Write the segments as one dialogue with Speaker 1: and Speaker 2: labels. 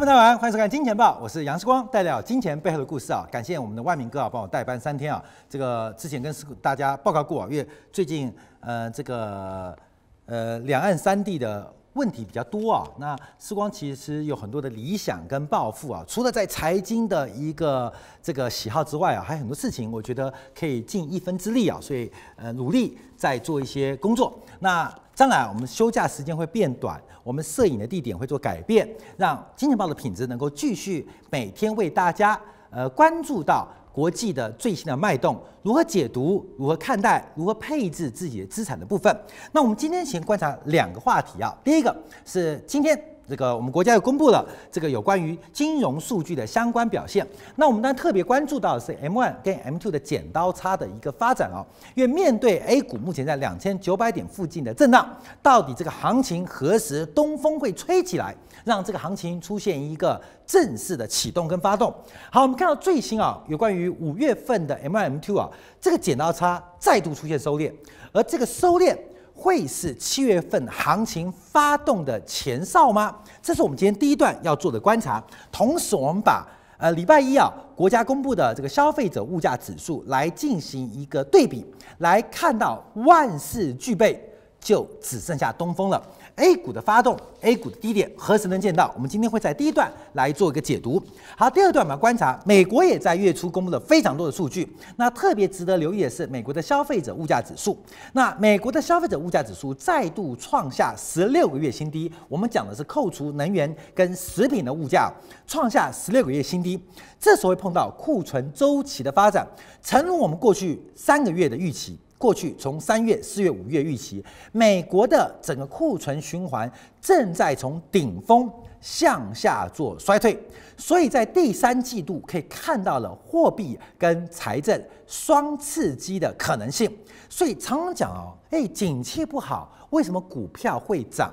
Speaker 1: 朋友们大家好，欢迎收看《金钱报》，我是杨世光，带来金钱背后的故事啊！感谢我们的万明哥啊，帮我代班三天啊。这个之前跟大家报告过啊，因为最近呃这个呃两岸三地的。问题比较多啊，那时光其实有很多的理想跟抱负啊，除了在财经的一个这个喜好之外啊，还有很多事情，我觉得可以尽一分之力啊，所以呃努力在做一些工作。那将来我们休假时间会变短，我们摄影的地点会做改变，让金钱豹的品质能够继续每天为大家呃关注到。国际的最新的脉动，如何解读？如何看待？如何配置自己的资产的部分？那我们今天先观察两个话题啊。第一个是今天。这个我们国家又公布了这个有关于金融数据的相关表现。那我们当然特别关注到的是 M1 跟 M2 的剪刀差的一个发展哦。因为面对 A 股目前在两千九百点附近的震荡，到底这个行情何时东风会吹起来，让这个行情出现一个正式的启动跟发动？好，我们看到最新啊，有关于五月份的 M1 M2 啊，这个剪刀差再度出现收敛，而这个收敛。会是七月份行情发动的前哨吗？这是我们今天第一段要做的观察。同时，我们把呃礼拜一啊国家公布的这个消费者物价指数来进行一个对比，来看到万事俱备，就只剩下东风了。A 股的发动，A 股的低点何时能见到？我们今天会在第一段来做一个解读。好，第二段我们要观察，美国也在月初公布了非常多的数据。那特别值得留意的是，美国的消费者物价指数。那美国的消费者物价指数再度创下十六个月新低。我们讲的是扣除能源跟食品的物价，创下十六个月新低。这时候会碰到库存周期的发展，成如我们过去三个月的预期。过去从三月、四月、五月预期，美国的整个库存循环正在从顶峰向下做衰退，所以在第三季度可以看到了货币跟财政双刺激的可能性。所以常常讲哦，哎，景气不好，为什么股票会涨？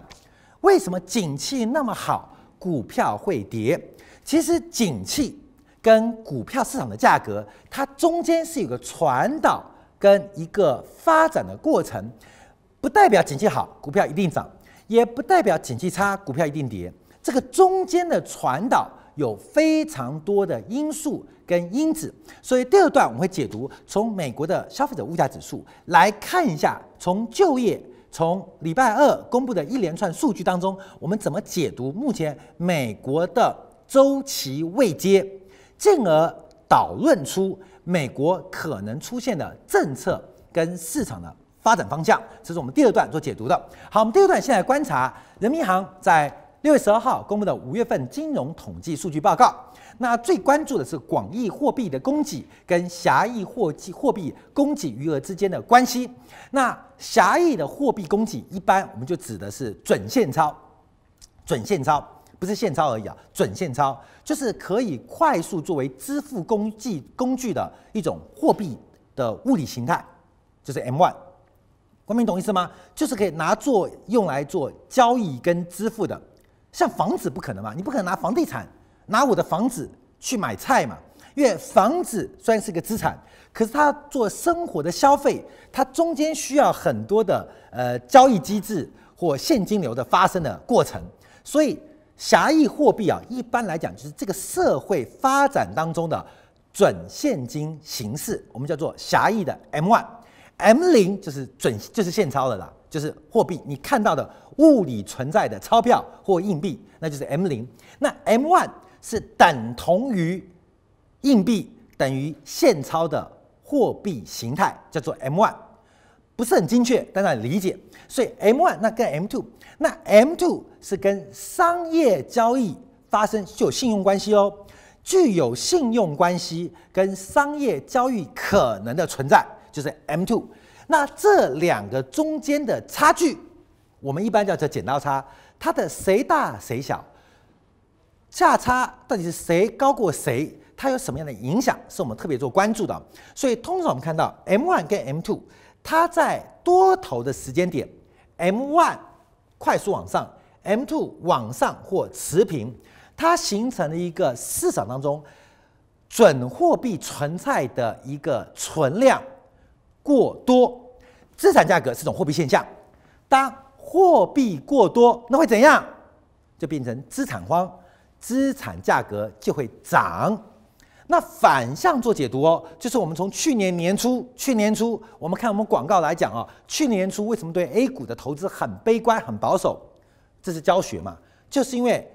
Speaker 1: 为什么景气那么好，股票会跌？其实景气跟股票市场的价格，它中间是有个传导。跟一个发展的过程，不代表景气好，股票一定涨；也不代表景气差，股票一定跌。这个中间的传导有非常多的因素跟因子，所以第二段我们会解读从美国的消费者物价指数来看一下，从就业，从礼拜二公布的一连串数据当中，我们怎么解读目前美国的周期位阶，进而导论出。美国可能出现的政策跟市场的发展方向，这是我们第二段做解读的。好，我们第二段现在观察人民银行在六月十二号公布的五月份金融统计数据报告。那最关注的是广义货币的供给跟狭义货币货币供给余额之间的关系。那狭义的货币供给，一般我们就指的是准现钞，准现钞。不是现钞而已啊，准现钞就是可以快速作为支付工具工具的一种货币的物理形态，就是 M1。国民懂意思吗？就是可以拿做用来做交易跟支付的，像房子不可能嘛，你不可能拿房地产拿我的房子去买菜嘛，因为房子虽然是个资产，可是它做生活的消费，它中间需要很多的呃交易机制或现金流的发生的过程，所以。狭义货币啊，一般来讲就是这个社会发展当中的准现金形式，我们叫做狭义的 M one，M 零就是准就是现钞的啦，就是货币你看到的物理存在的钞票或硬币，那就是 M 零。那 M one 是等同于硬币等于现钞的货币形态，叫做 M one，不是很精确，但是很理解。所以 M one 那跟 M two。那 M two 是跟商业交易发生具有信用关系哦，具有信用关系跟商业交易可能的存在就是 M two。那这两个中间的差距，我们一般叫做剪刀差，它的谁大谁小，价差到底是谁高过谁，它有什么样的影响，是我们特别做关注的。所以通常我们看到 M one 跟 M two，它在多头的时间点，M one。快速往上，M two 往上或持平，它形成了一个市场当中准货币存在的一个存量过多，资产价格是种货币现象。当货币过多，那会怎样？就变成资产荒，资产价格就会涨。那反向做解读哦，就是我们从去年年初，去年初我们看我们广告来讲啊，去年初为什么对 A 股的投资很悲观、很保守？这是教学嘛，就是因为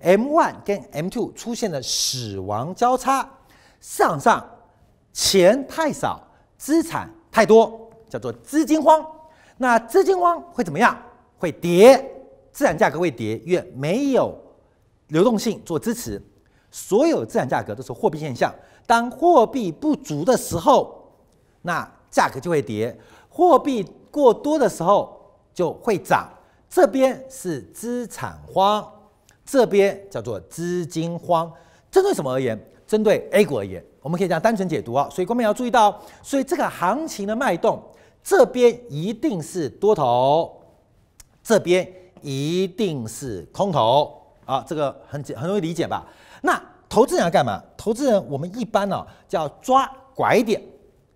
Speaker 1: M one 跟 M two 出现了死亡交叉，市场上钱太少，资产太多，叫做资金荒。那资金荒会怎么样？会跌，资产价格会跌，因为没有流动性做支持。所有资产价格都是货币现象，当货币不足的时候，那价格就会跌；货币过多的时候就会涨。这边是资产荒，这边叫做资金荒。针对什么而言？针对 A 股而言，我们可以这样单纯解读啊。所以，各位要注意到，所以这个行情的脉动，这边一定是多头，这边一定是空头啊。这个很很容易理解吧？那投资人要干嘛？投资人我们一般呢、哦、叫抓拐点，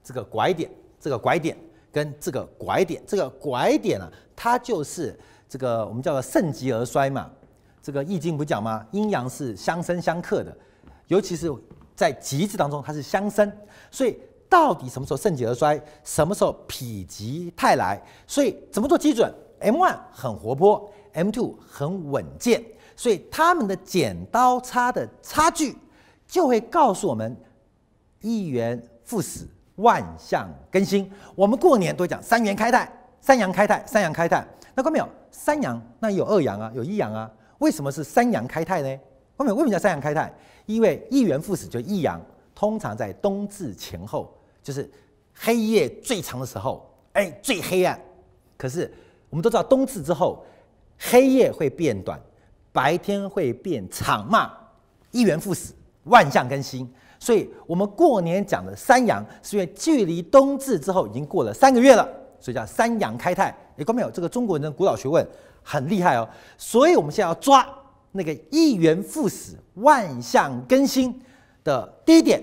Speaker 1: 这个拐点，这个拐点跟这个拐点，这个拐点啊，它就是这个我们叫做盛极而衰嘛。这个易经不讲吗？阴阳是相生相克的，尤其是在极致当中，它是相生。所以到底什么时候盛极而衰？什么时候否极泰来？所以怎么做基准？M one 很活泼，M two 很稳健。所以他们的剪刀差的差距，就会告诉我们一元复始，万象更新。我们过年都讲三元开泰，三阳开泰，三阳开泰。那看到没有？三阳那有二阳啊，有一阳啊。为什么是三阳开泰呢？看到没有？为什么叫三阳开泰？因为一元复始就一阳，通常在冬至前后，就是黑夜最长的时候，哎，最黑暗。可是我们都知道，冬至之后，黑夜会变短。白天会变长嘛？一元复始，万象更新。所以，我们过年讲的三阳，是因为距离冬至之后已经过了三个月了，所以叫三阳开泰。你看没有？这个中国人的古老学问很厉害哦。所以，我们现在要抓那个一元复始、万象更新的低点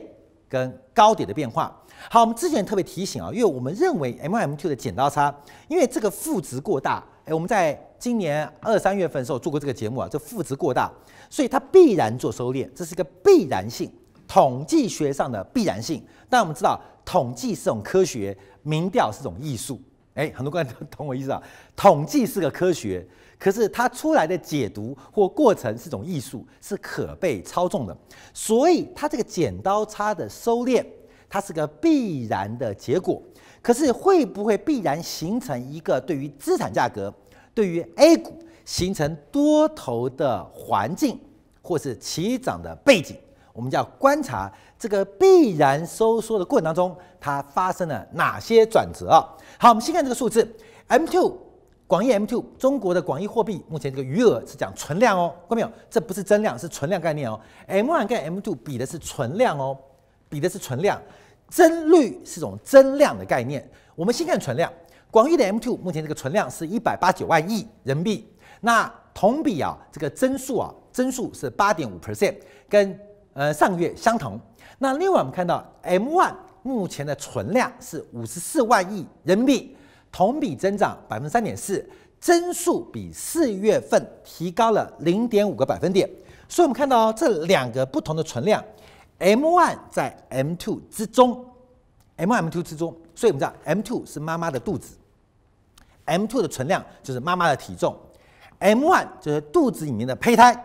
Speaker 1: 跟高点的变化。好，我们之前特别提醒啊，因为我们认为 M1、M2 的剪刀差，因为这个负值过大。哎，我们在今年二三月份的时候做过这个节目啊，这负值过大，所以它必然做收敛，这是一个必然性，统计学上的必然性。但我们知道，统计是种科学，民调是种艺术。哎，很多观众都懂我意思啊？统计是个科学，可是它出来的解读或过程是种艺术，是可被操纵的。所以它这个剪刀差的收敛，它是个必然的结果。可是会不会必然形成一个对于资产价格、对于 A 股形成多头的环境，或是起涨的背景？我们就要观察这个必然收缩的过程当中，它发生了哪些转折？好，我们先看这个数字：M2 广义 M2 中国的广义货币目前这个余额是讲存量哦，看到没有？这不是增量，是存量概念哦。M1 跟 M2 比的是存量哦，比的是存量。增率是种增量的概念。我们先看存量，广义的 M2 目前这个存量是一百八九万亿人民币。那同比啊，这个增速啊，增速是八点五 percent，跟呃上个月相同。那另外我们看到 M1 目前的存量是五十四万亿人民币，同比增长百分之三点四，增速比四月份提高了零点五个百分点。所以我们看到这两个不同的存量。M1 在 M2 之中，M1 M2 之中，所以我们知道 M2 是妈妈的肚子 M two 的存量就是妈妈的体重，M one 就是肚子里面的胚胎。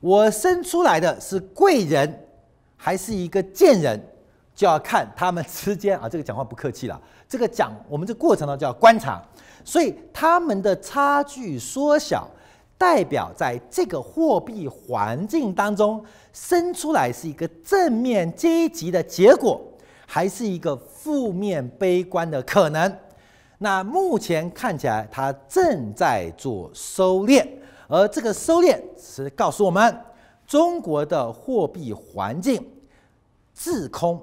Speaker 1: 我生出来的是贵人还是一个贱人，就要看他们之间啊，这个讲话不客气了，这个讲我们这过程呢叫观察，所以他们的差距缩小。代表在这个货币环境当中生出来是一个正面积极的结果，还是一个负面悲观的可能？那目前看起来它正在做收敛，而这个收敛是告诉我们，中国的货币环境滞空、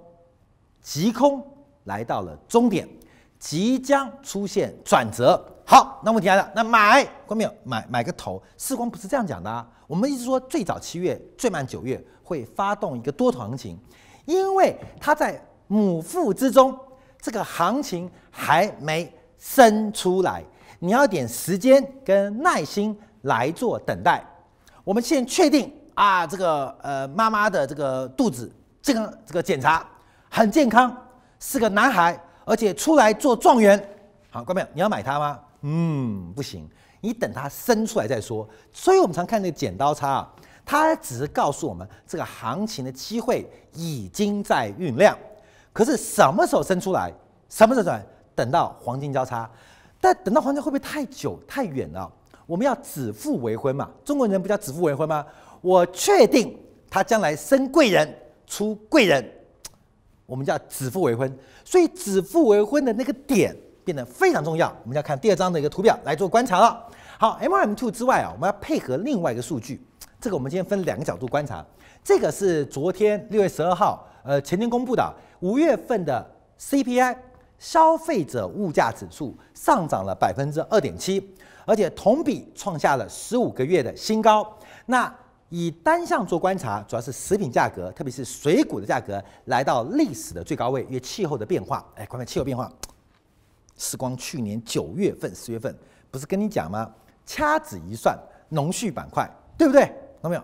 Speaker 1: 急空来到了终点，即将出现转折。好，那问题来了，那买关没有？买买个头，时光不是这样讲的啊。我们一直说最早七月，最慢九月会发动一个多头行情，因为它在母腹之中，这个行情还没生出来，你要点时间跟耐心来做等待。我们现在确定啊，这个呃妈妈的这个肚子这个这个检查很健康，是个男孩，而且出来做状元。好，观众朋友，你要买它吗？嗯，不行，你等它生出来再说。所以我们常看那个剪刀差啊，它只是告诉我们这个行情的机会已经在酝酿。可是什么时候生出来？什么时候出来？等到黄金交叉。但等到黄金会不会太久太远了？我们要指腹为婚嘛，中国人不叫指腹为婚吗？我确定他将来生贵人出贵人，我们叫指腹为婚。所以指腹为婚的那个点变得非常重要。我们要看第二张的一个图表来做观察了。好，M2 之外啊，我们要配合另外一个数据。这个我们今天分两个角度观察。这个是昨天六月十二号，呃，前天公布的五月份的 CPI。消费者物价指数上涨了百分之二点七，而且同比创下了十五个月的新高。那以单项做观察，主要是食品价格，特别是水果的价格来到历史的最高位，因为气候的变化。哎，关于气候变化，时光去年九月份、十月份不是跟你讲吗？掐指一算，农畜板块，对不对？看到没有？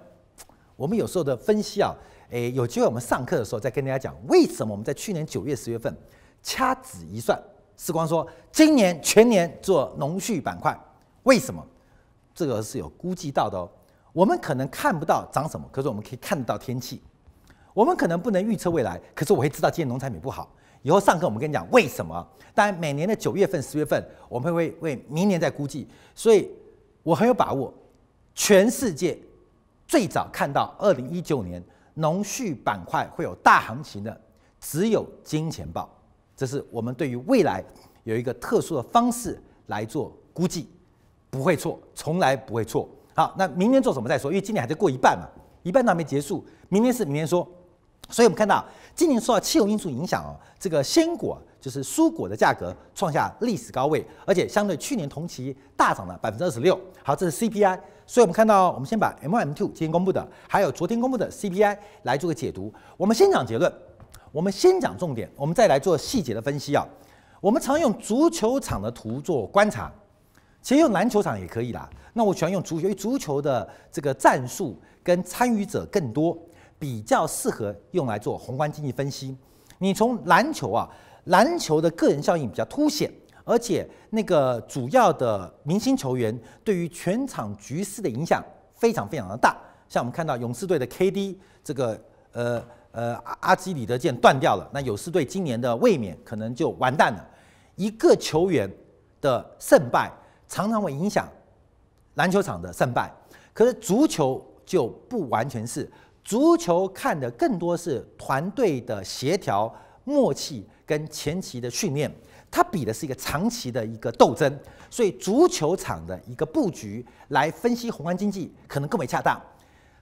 Speaker 1: 我们有时候的分析啊，哎，有机会我们上课的时候再跟大家讲，为什么我们在去年九月、十月份。掐指一算，时光说，今年全年做农畜板块，为什么？这个是有估计到的哦。我们可能看不到涨什么，可是我们可以看得到天气。我们可能不能预测未来，可是我会知道今年农产品不好。以后上课我们跟你讲为什么。当然，每年的九月份、十月份，我们会为明年再估计。所以我很有把握，全世界最早看到二零一九年农畜板块会有大行情的，只有金钱豹。这是我们对于未来有一个特殊的方式来做估计，不会错，从来不会错。好，那明年做什么再说，因为今年还在过一半嘛，一半都还没结束，明年是明年说。所以我们看到今年受到气候因素影响哦，这个鲜果就是蔬果的价格创下历史高位，而且相对去年同期大涨了百分之二十六。好，这是 CPI。所以我们看到，我们先把 M1、M2 今天公布的，还有昨天公布的 CPI 来做个解读。我们先讲结论。我们先讲重点，我们再来做细节的分析啊。我们常用足球场的图做观察，其实用篮球场也可以啦。那我喜欢用足球，因为足球的这个战术跟参与者更多，比较适合用来做宏观经济分析。你从篮球啊，篮球的个人效应比较凸显，而且那个主要的明星球员对于全场局势的影响非常非常的大。像我们看到勇士队的 KD 这个呃。呃，阿基里德腱断掉了，那勇士队今年的卫冕可能就完蛋了。一个球员的胜败常常会影响篮球场的胜败，可是足球就不完全是。足球看的更多是团队的协调、默契跟前期的训练，它比的是一个长期的一个斗争。所以足球场的一个布局来分析宏观经济可能更为恰当，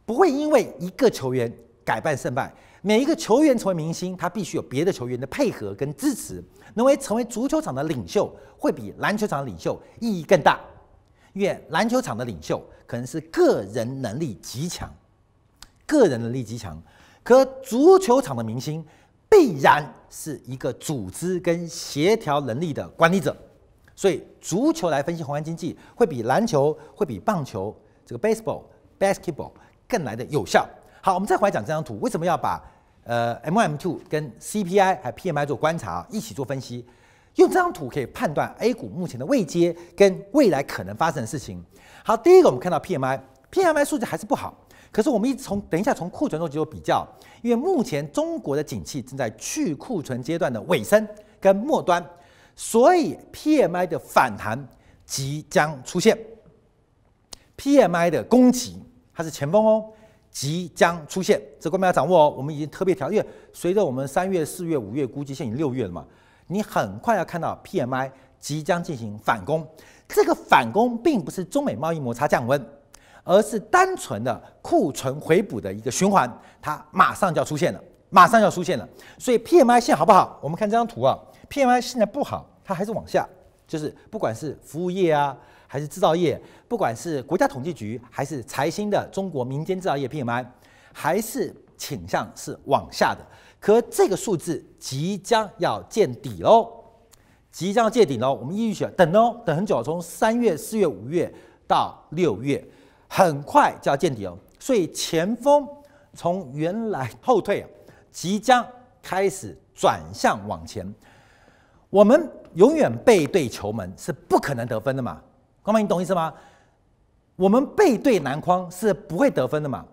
Speaker 1: 不会因为一个球员改变胜败。每一个球员成为明星，他必须有别的球员的配合跟支持，能为成为足球场的领袖，会比篮球场的领袖意义更大。因为篮球场的领袖可能是个人能力极强，个人能力极强，可足球场的明星必然是一个组织跟协调能力的管理者。所以，足球来分析宏观经济，会比篮球、会比棒球这个 baseball、basketball 更来的有效。好，我们再回来讲这张图，为什么要把？呃，M1、M2 跟 CPI 还 PMI 做观察，一起做分析，用这张图可以判断 A 股目前的位阶跟未来可能发生的事情。好，第一个我们看到 PMI，PMI 数据还是不好，可是我们一直从等一下从库存做做比较，因为目前中国的景气正在去库存阶段的尾声跟末端，所以 PMI 的反弹即将出现，PMI 的攻击它是前锋哦。即将出现，这个我们要掌握哦。我们已经特别调，因为随着我们三月、四月、五月，估计现在已经六月了嘛，你很快要看到 PMI 即将进行反攻。这个反攻并不是中美贸易摩擦降温，而是单纯的库存回补的一个循环，它马上就要出现了，马上就要出现了。所以 PMI 现在好不好？我们看这张图啊，PMI 现在不好，它还是往下，就是不管是服务业啊。还是制造业，不管是国家统计局还是财新的中国民间制造业 PMI，还是倾向是往下的。可这个数字即将要见底喽，即将要见底喽。我们一直等哦，等很久，从三月、四月、五月到六月，很快就要见底哦。所以前锋从原来后退，即将开始转向往前。我们永远背对球门是不可能得分的嘛？光明，你懂意思吗？我们背对篮筐是不会得分的嘛？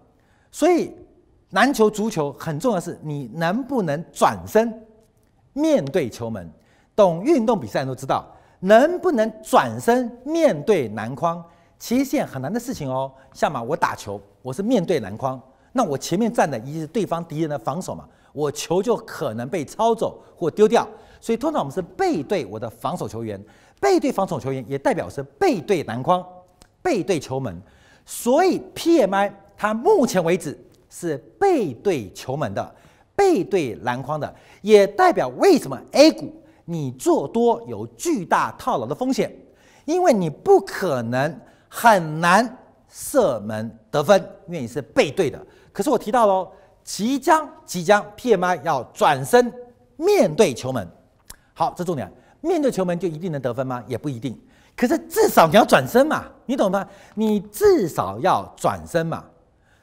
Speaker 1: 所以篮球、足球很重要的是你能不能转身面对球门。懂运动比赛都知道，能不能转身面对篮筐，其实是很难的事情哦。像嘛，我打球，我是面对篮筐，那我前面站的一定是对方敌人的防守嘛，我球就可能被抄走或丢掉。所以通常我们是背对我的防守球员，背对防守球员也代表是背对篮筐。背对球门，所以 PMI 它目前为止是背对球门的，背对篮筐的，也代表为什么 A 股你做多有巨大套牢的风险，因为你不可能很难射门得分，因为你是背对的。可是我提到喽，即将即将 PMI 要转身面对球门，好，这重点，面对球门就一定能得分吗？也不一定。可是至少你要转身嘛，你懂吗？你至少要转身嘛。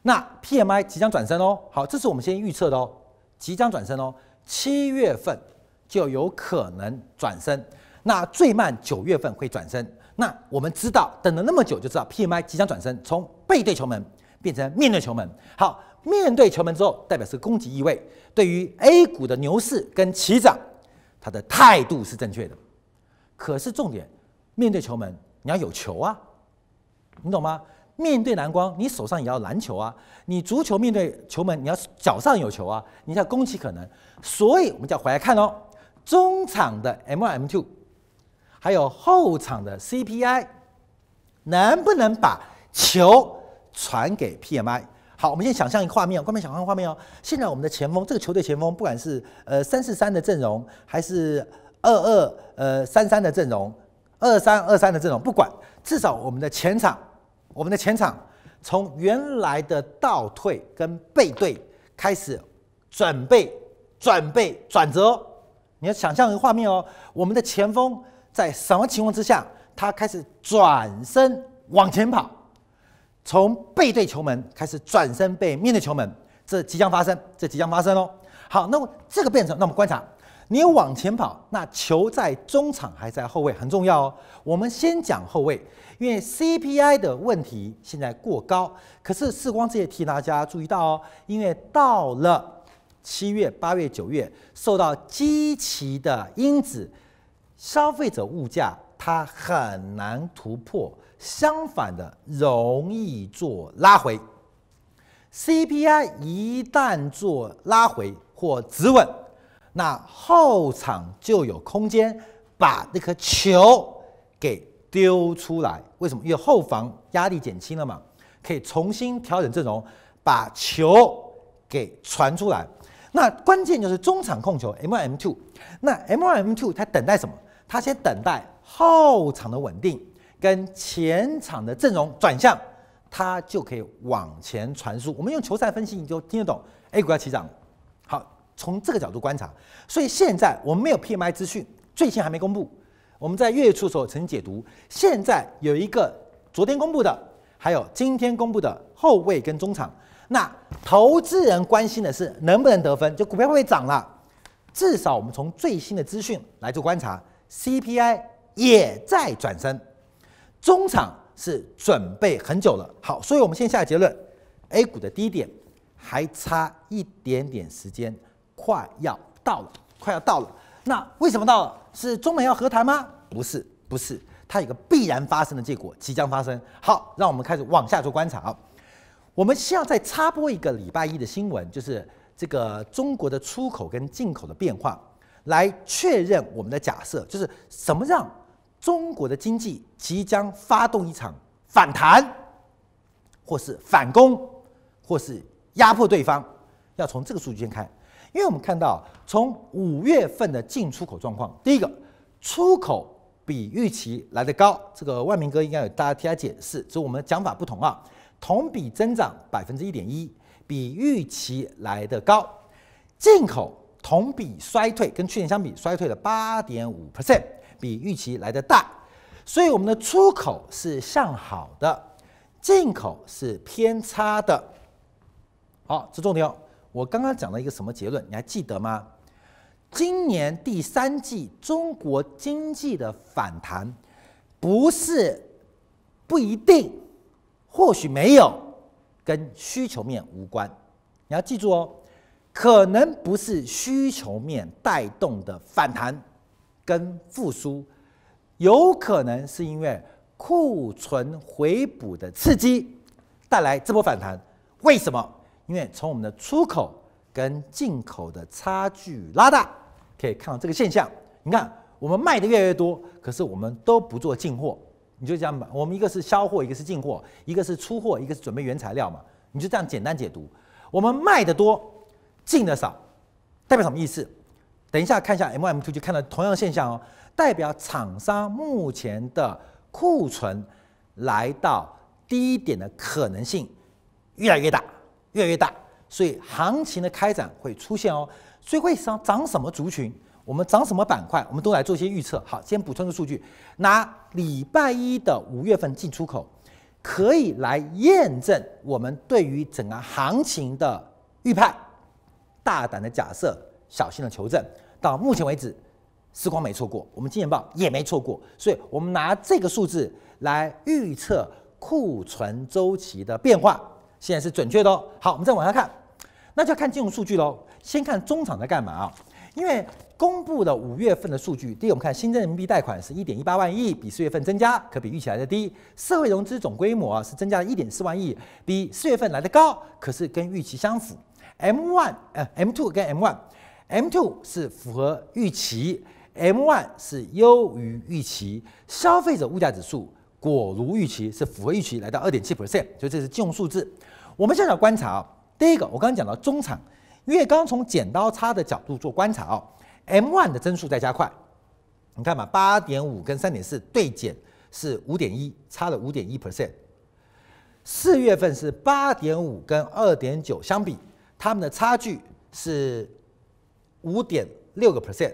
Speaker 1: 那 PMI 即将转身哦，好，这是我们先预测的哦，即将转身哦，七月份就有可能转身，那最慢九月份会转身。那我们知道，等了那么久就知道 PMI 即将转身，从背对球门变成面对球门。好，面对球门之后，代表是攻击意味。对于 A 股的牛市跟起涨，他的态度是正确的。可是重点。面对球门，你要有球啊，你懂吗？面对蓝光，你手上也要篮球啊。你足球面对球门，你要脚上有球啊，你要攻击可能。所以，我们就要回来看哦，中场的 M1 M2，还有后场的 CPI，能不能把球传给 PMI？好，我们先想象一个画面，观众想象画面哦。现在我们的前锋，这个球队前锋，不管是呃三四三的阵容，还是二二呃三三的阵容。二三二三的阵容不管，至少我们的前场，我们的前场从原来的倒退跟背对开始准备准备转折，你要想象一个画面哦，我们的前锋在什么情况之下，他开始转身往前跑，从背对球门开始转身背面对球门，这即将发生，这即将发生哦。好，那么这个变成，那我们观察。你往前跑，那球在中场还在后卫，很重要哦。我们先讲后卫，因为 CPI 的问题现在过高。可是世光这也提大家注意到哦，因为到了七月、八月、九月，受到基期的因子，消费者物价它很难突破，相反的容易做拉回。CPI 一旦做拉回或止稳。那后场就有空间把那颗球给丢出来，为什么？因为后防压力减轻了嘛，可以重新调整阵容，把球给传出来。那关键就是中场控球 M1 M2，那 M1 M2 它等待什么？它先等待后场的稳定跟前场的阵容转向，它就可以往前传输。我们用球赛分析，你就听得懂。A 股要起涨。好从这个角度观察，所以现在我们没有 PMI 资讯，最新还没公布。我们在月初的时候曾经解读，现在有一个昨天公布的，还有今天公布的后卫跟中场。那投资人关心的是能不能得分，就股票会不会涨了。至少我们从最新的资讯来做观察，CPI 也在转升，中场是准备很久了。好，所以我们先下结论，A 股的低点还差一点点时间。快要到了，快要到了。那为什么到了？是中美要和谈吗？不是，不是，它有个必然发生的结果，即将发生。好，让我们开始往下做观察啊。我们需要再插播一个礼拜一的新闻，就是这个中国的出口跟进口的变化，来确认我们的假设，就是什么让中国的经济即将发动一场反弹，或是反攻，或是压迫对方，要从这个数据先看。因为我们看到，从五月份的进出口状况，第一个出口比预期来得高，这个万明哥应该有大家替他解释，只是我们的讲法不同啊。同比增长百分之一点一，比预期来得高。进口同比衰退，跟去年相比衰退了八点五 percent，比预期来得大。所以我们的出口是向好的，进口是偏差的。好，这重点。我刚刚讲了一个什么结论？你还记得吗？今年第三季中国经济的反弹，不是不一定，或许没有跟需求面无关。你要记住哦，可能不是需求面带动的反弹跟复苏，有可能是因为库存回补的刺激带来这波反弹。为什么？因为从我们的出口跟进口的差距拉大，可以看到这个现象。你看，我们卖的越来越多，可是我们都不做进货。你就这样吧，我们一个是销货，一个是进货，一个是出货，一个是准备原材料嘛。你就这样简单解读。我们卖的多，进的少，代表什么意思？等一下看一下 M1 M2 就看到同样现象哦，代表厂商目前的库存来到低点的可能性越来越大。越来越大，所以行情的开展会出现哦。所以会上涨什么族群，我们涨什么板块，我们都来做一些预测。好，先补充个数据，拿礼拜一的五月份进出口，可以来验证我们对于整个行情的预判。大胆的假设，小心的求证。到目前为止，时光没错过，我们金钱报也没错过，所以我们拿这个数字来预测库存周期的变化，现在是准确的哦。好，我们再往下看，那就要看金融数据喽。先看中场在干嘛啊？因为公布的五月份的数据，第一，我们看新增人民币贷款是一点一八万亿，比四月份增加，可比预期来的低；社会融资总规模啊是增加了一点四万亿，比四月份来的高，可是跟预期相符。M one，呃，M two 跟 M one。m two 是符合预期 m one 是优于预期。消费者物价指数果如预期是符合预期来到二点七 percent 所以这是金融数字。我们现在观察啊第一个我刚刚讲到中场因为刚从剪刀差的角度做观察啊 m one 的增速在加快。你看嘛八点五跟三点四对减是五点一差了五点一 percent 四月份是八点五跟二点九相比它们的差距是五点六个 percent，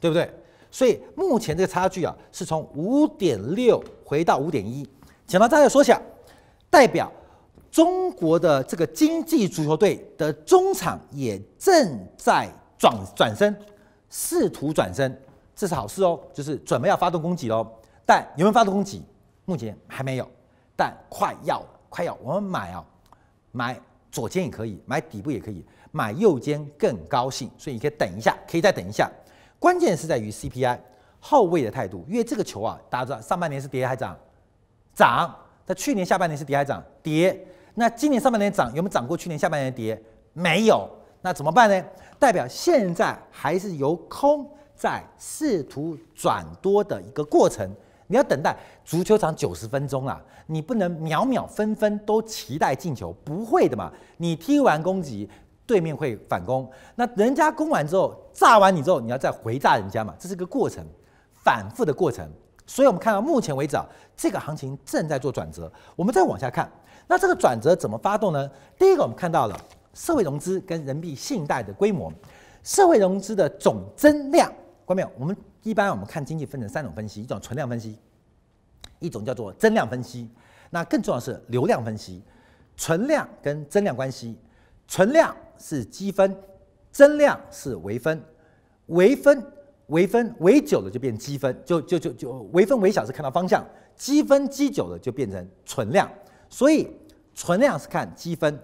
Speaker 1: 对不对？所以目前这个差距啊，是从五点六回到五点一，剪刀差的缩小，代表。中国的这个经济足球队的中场也正在转转身，试图转身，这是好事哦，就是准备要发动攻击喽。但有没有发动攻击？目前还没有，但快要，快要。我们买啊，买左肩也可以，买底部也可以，买右肩更高兴。所以你可以等一下，可以再等一下。关键是在于 CPI 后卫的态度，因为这个球啊，大家知道上半年是跌还涨？涨。在去年下半年是跌还涨？跌。那今年上半年涨有没有涨过去年下半年跌？没有，那怎么办呢？代表现在还是由空在试图转多的一个过程。你要等待足球场九十分钟啊，你不能秒秒分分都期待进球，不会的嘛。你踢完攻击，对面会反攻，那人家攻完之后炸完你之后，你要再回炸人家嘛，这是个过程，反复的过程。所以我们看到目前为止啊，这个行情正在做转折。我们再往下看。那这个转折怎么发动呢？第一个，我们看到了社会融资跟人民币信贷的规模，社会融资的总增量，观众朋友，我们一般我们看经济分成三种分析，一种存量分析，一种叫做增量分析，那更重要的是流量分析。存量跟增量关系，存量是积分，增量是微分，微分微分微久了就变积分，就就就就微分微小是看到方向，积分积久了就变成存量。所以存量是看积分，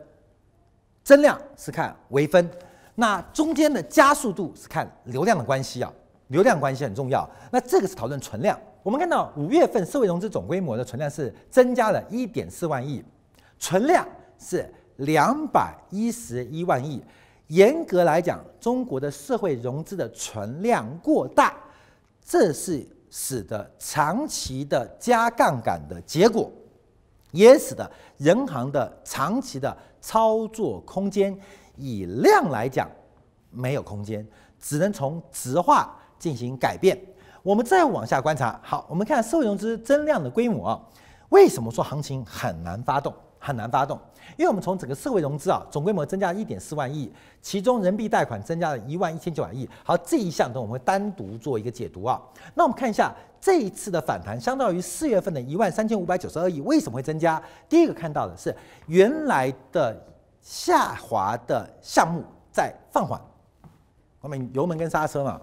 Speaker 1: 增量是看微分，那中间的加速度是看流量的关系啊，流量关系很重要。那这个是讨论存量。我们看到五月份社会融资总规模的存量是增加了一点四万亿，存量是两百一十一万亿。严格来讲，中国的社会融资的存量过大，这是使得长期的加杠杆的结果。也使得人行的长期的操作空间，以量来讲没有空间，只能从质化进行改变。我们再往下观察，好，我们看社会融资增量的规模，为什么说行情很难发动？很难发动，因为我们从整个社会融资啊总规模增加一点四万亿，其中人民币贷款增加了一万一千九百亿。好，这一项等我们会单独做一个解读啊。那我们看一下这一次的反弹，相当于四月份的一万三千五百九十二亿，为什么会增加？第一个看到的是原来的下滑的项目在放缓。我们油门跟刹车嘛，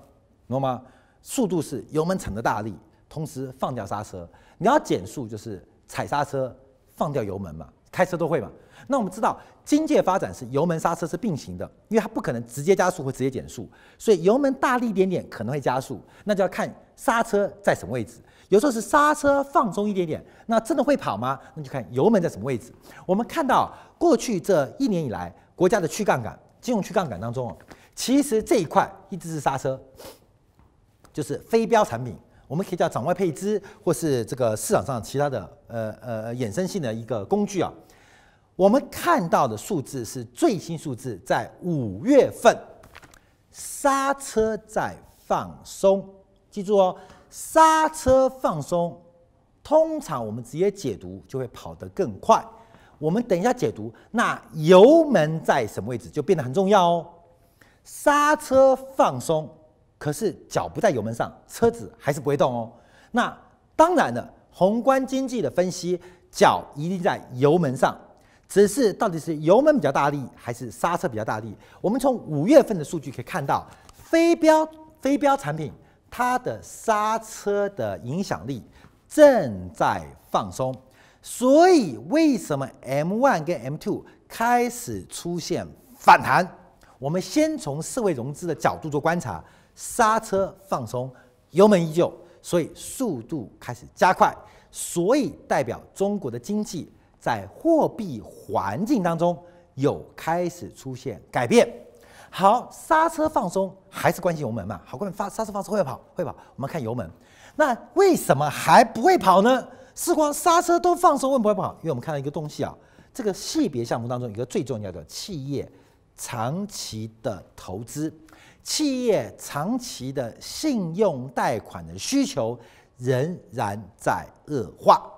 Speaker 1: 懂吗？速度是油门踩的大力，同时放掉刹车。你要减速就是踩刹车放掉油门嘛，开车都会嘛。那我们知道经济发展是油门刹车是并行的，因为它不可能直接加速或直接减速，所以油门大力一点点可能会加速，那就要看刹车在什么位置。有时候是刹车放松一点点，那真的会跑吗？那就看油门在什么位置。我们看到过去这一年以来，国家的去杠杆、金融去杠杆当中啊。其实这一块一直是刹车，就是非标产品，我们可以叫场外配资，或是这个市场上其他的呃呃衍生性的一个工具啊。我们看到的数字是最新数字，在五月份，刹车在放松，记住哦，刹车放松，通常我们直接解读就会跑得更快。我们等一下解读，那油门在什么位置就变得很重要哦。刹车放松，可是脚不在油门上，车子还是不会动哦。那当然了，宏观经济的分析，脚一定在油门上，只是到底是油门比较大力，还是刹车比较大力？我们从五月份的数据可以看到，非标非标产品它的刹车的影响力正在放松，所以为什么 M1 跟 M2 开始出现反弹？我们先从社会融资的角度做观察，刹车放松，油门依旧，所以速度开始加快，所以代表中国的经济在货币环境当中有开始出现改变。好，刹车放松还是关心油门嘛？好，关发刹车放松会跑会跑，我们看油门，那为什么还不会跑呢？事关刹车都放松，为什么不会跑？因为我们看到一个东西啊，这个系别项目当中一个最重要的企业。长期的投资，企业长期的信用贷款的需求仍然在恶化。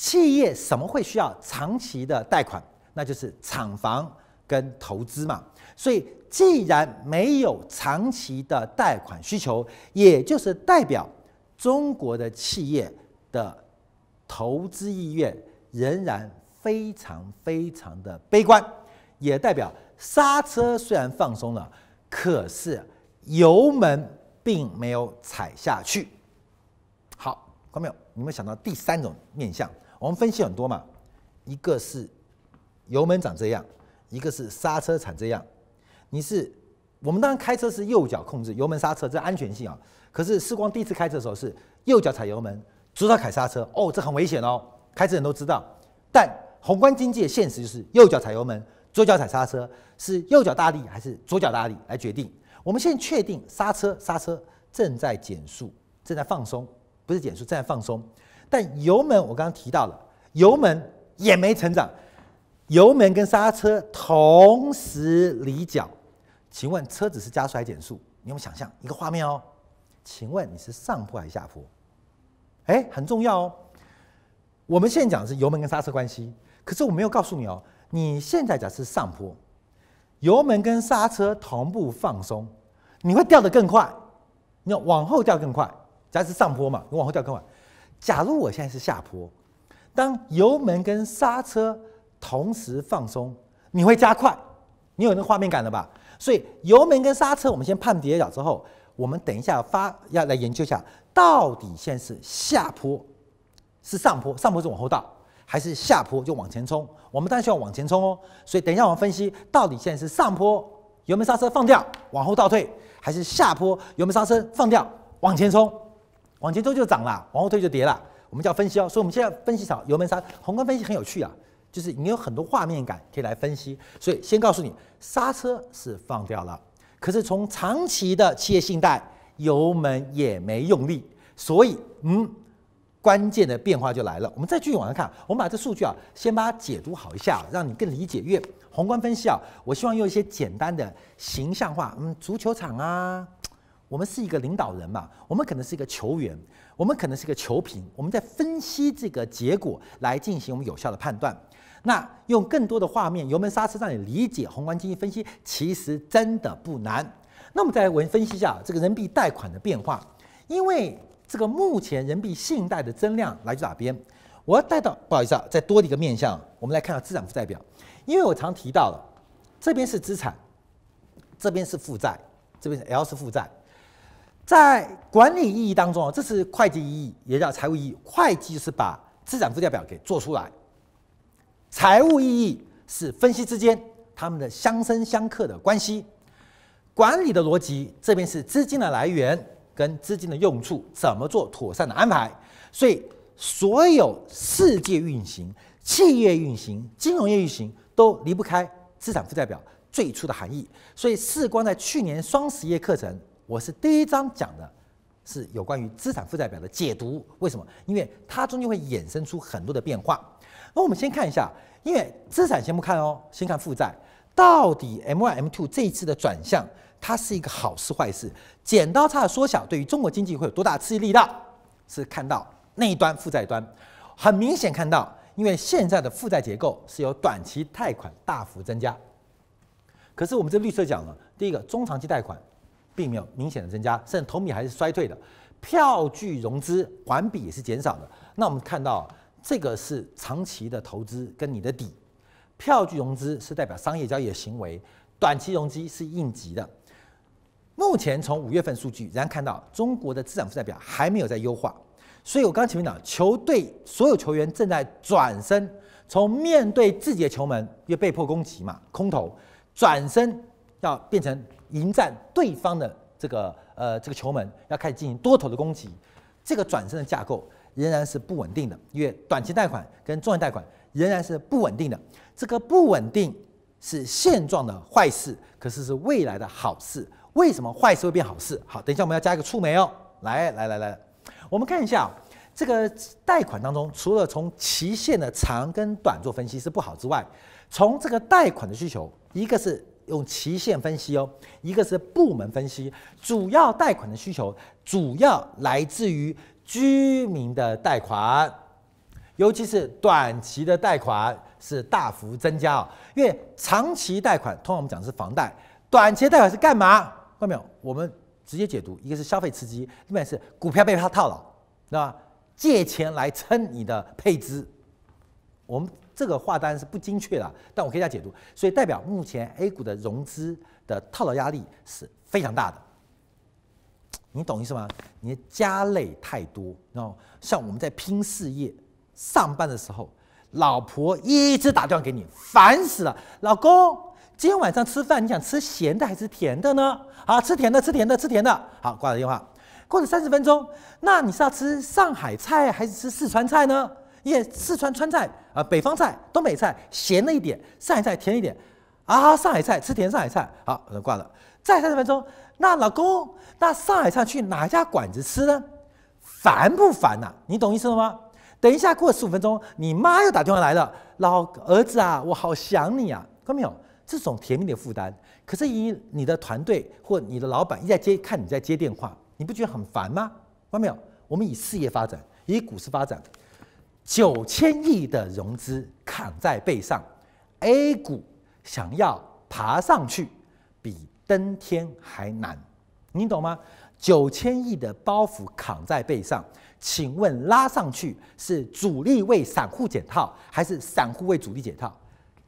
Speaker 1: 企业什么会需要长期的贷款？那就是厂房跟投资嘛。所以，既然没有长期的贷款需求，也就是代表中国的企业的投资意愿仍然非常非常的悲观，也代表。刹车虽然放松了，可是油门并没有踩下去。好，看到没有？你有没有想到第三种面向？我们分析很多嘛，一个是油门长这样，一个是刹车踩这样。你是我们当然开车是右脚控制油门刹车，这安全性啊。可是世光第一次开车的时候是右脚踩油门，左脚踩刹车，哦，这很危险哦。开车人都知道，但宏观经济的现实就是右脚踩油门。左脚踩刹车是右脚大力还是左脚大力来决定？我们现在确定刹车刹车正在减速，正在放松，不是减速，正在放松。但油门我刚刚提到了，油门也没成长，油门跟刹车同时离脚。请问车子是加速还是减速？你有没有想象一个画面哦？请问你是上坡还是下坡？哎，很重要哦。我们现在讲的是油门跟刹车关系，可是我没有告诉你哦。你现在假设上坡，油门跟刹车同步放松，你会掉得更快，你要往后掉更快。假设上坡嘛，你往后掉更快。假如我现在是下坡，当油门跟刹车同时放松，你会加快。你有那个画面感了吧？所以油门跟刹车，我们先判跌了之后，我们等一下发要来研究一下，到底现在是下坡，是上坡，上坡是往后倒。还是下坡就往前冲，我们当然需要往前冲哦。所以等一下我们分析到底现在是上坡油门刹车放掉往后倒退，还是下坡油门刹车放掉往前冲，往前冲就涨了，往后退就跌了。我们叫分析哦。所以我们现在分析少油门刹宏观分析很有趣啊，就是你有很多画面感可以来分析。所以先告诉你刹车是放掉了，可是从长期的企业信贷油门也没用力，所以嗯。关键的变化就来了，我们再继续往下看。我们把这数据啊，先把它解读好一下，让你更理解。越宏观分析啊，我希望用一些简单的形象化。嗯，足球场啊，我们是一个领导人嘛，我们可能是一个球员，我们可能是个球评，我们在分析这个结果来进行我们有效的判断。那用更多的画面，油门刹车让你理解宏观经济分析，其实真的不难。那我们再来我们分析一下这个人民币贷款的变化，因为。这个目前人民币信贷的增量来自哪边？我要带到，不好意思啊，再多的一个面向，我们来看到资产负债表。因为我常提到了，这边是资产，这边是负债，这边是 L 是负债。在管理意义当中，这是会计意义，也叫财务意义。会计是把资产负债表给做出来，财务意义是分析之间他们的相生相克的关系。管理的逻辑，这边是资金的来源跟资金的用处，怎么做妥善的安排。所以，所有世界运行、企业运行、金融业运行都离不开资产负债表最初的含义。所以，世光在去年双十一课程。我是第一章讲的，是有关于资产负债表的解读。为什么？因为它中间会衍生出很多的变化。那我们先看一下，因为资产先不看哦，先看负债。到底 M1、M2 这一次的转向，它是一个好事坏事？剪刀差的缩小对于中国经济会有多大刺激力道？是看到那一端负债端，很明显看到，因为现在的负债结构是由短期贷款大幅增加，可是我们这绿色讲了，第一个中长期贷款。并没有明显的增加，甚至同比还是衰退的。票据融资环比也是减少的。那我们看到这个是长期的投资跟你的底，票据融资是代表商业交易的行为，短期融资是应急的。目前从五月份数据，仍然看到中国的资产负债表还没有在优化。所以我刚前面讲，球队所有球员正在转身，从面对自己的球门，因为被迫攻击嘛，空投，转身要变成。迎战对方的这个呃这个球门，要开始进行多头的攻击，这个转身的架构仍然是不稳定的，因为短期贷款跟中期贷款仍然是不稳定的。这个不稳定是现状的坏事，可是是未来的好事。为什么坏事会变好事？好，等一下我们要加一个触媒哦。来来来来，我们看一下这个贷款当中，除了从期限的长跟短做分析是不好之外，从这个贷款的需求，一个是。用期限分析哦，一个是部门分析，主要贷款的需求主要来自于居民的贷款，尤其是短期的贷款是大幅增加哦。因为长期贷款通常我们讲的是房贷，短期贷款是干嘛？看到没有？我们直接解读，一个是消费刺激，另外是股票被他套牢，那？借钱来撑你的配资，我们。这个话单是不精确的，但我可以这样解读，所以代表目前 A 股的融资的套牢压力是非常大的。你懂意思吗？你的家累太多，然后像我们在拼事业、上班的时候，老婆一直打电话给你，烦死了。老公，今天晚上吃饭，你想吃咸的还是甜的呢？好，吃甜的，吃甜的，吃甜的。好，挂了电话。过了三十分钟，那你是要吃上海菜还是吃四川菜呢？因为四川川菜啊，北方菜、东北菜咸了一点，上海菜甜一点啊。上海菜吃甜上海菜，好，我挂了。再三十分钟，那老公，那上海菜去哪家馆子吃呢？烦不烦呐、你懂意思了吗？等一下过十五分钟，你妈又打电话来了，老儿子啊，我好想你啊，看到没有？这种甜蜜的负担，可是以你的团队或你的老板一在接，看你在接电话，你不觉得很烦吗？看到没有？我们以事业发展，以股市发展。九千亿的融资扛在背上，A 股想要爬上去比登天还难，你懂吗？九千亿的包袱扛在背上，请问拉上去是主力为散户解套，还是散户为主力解套？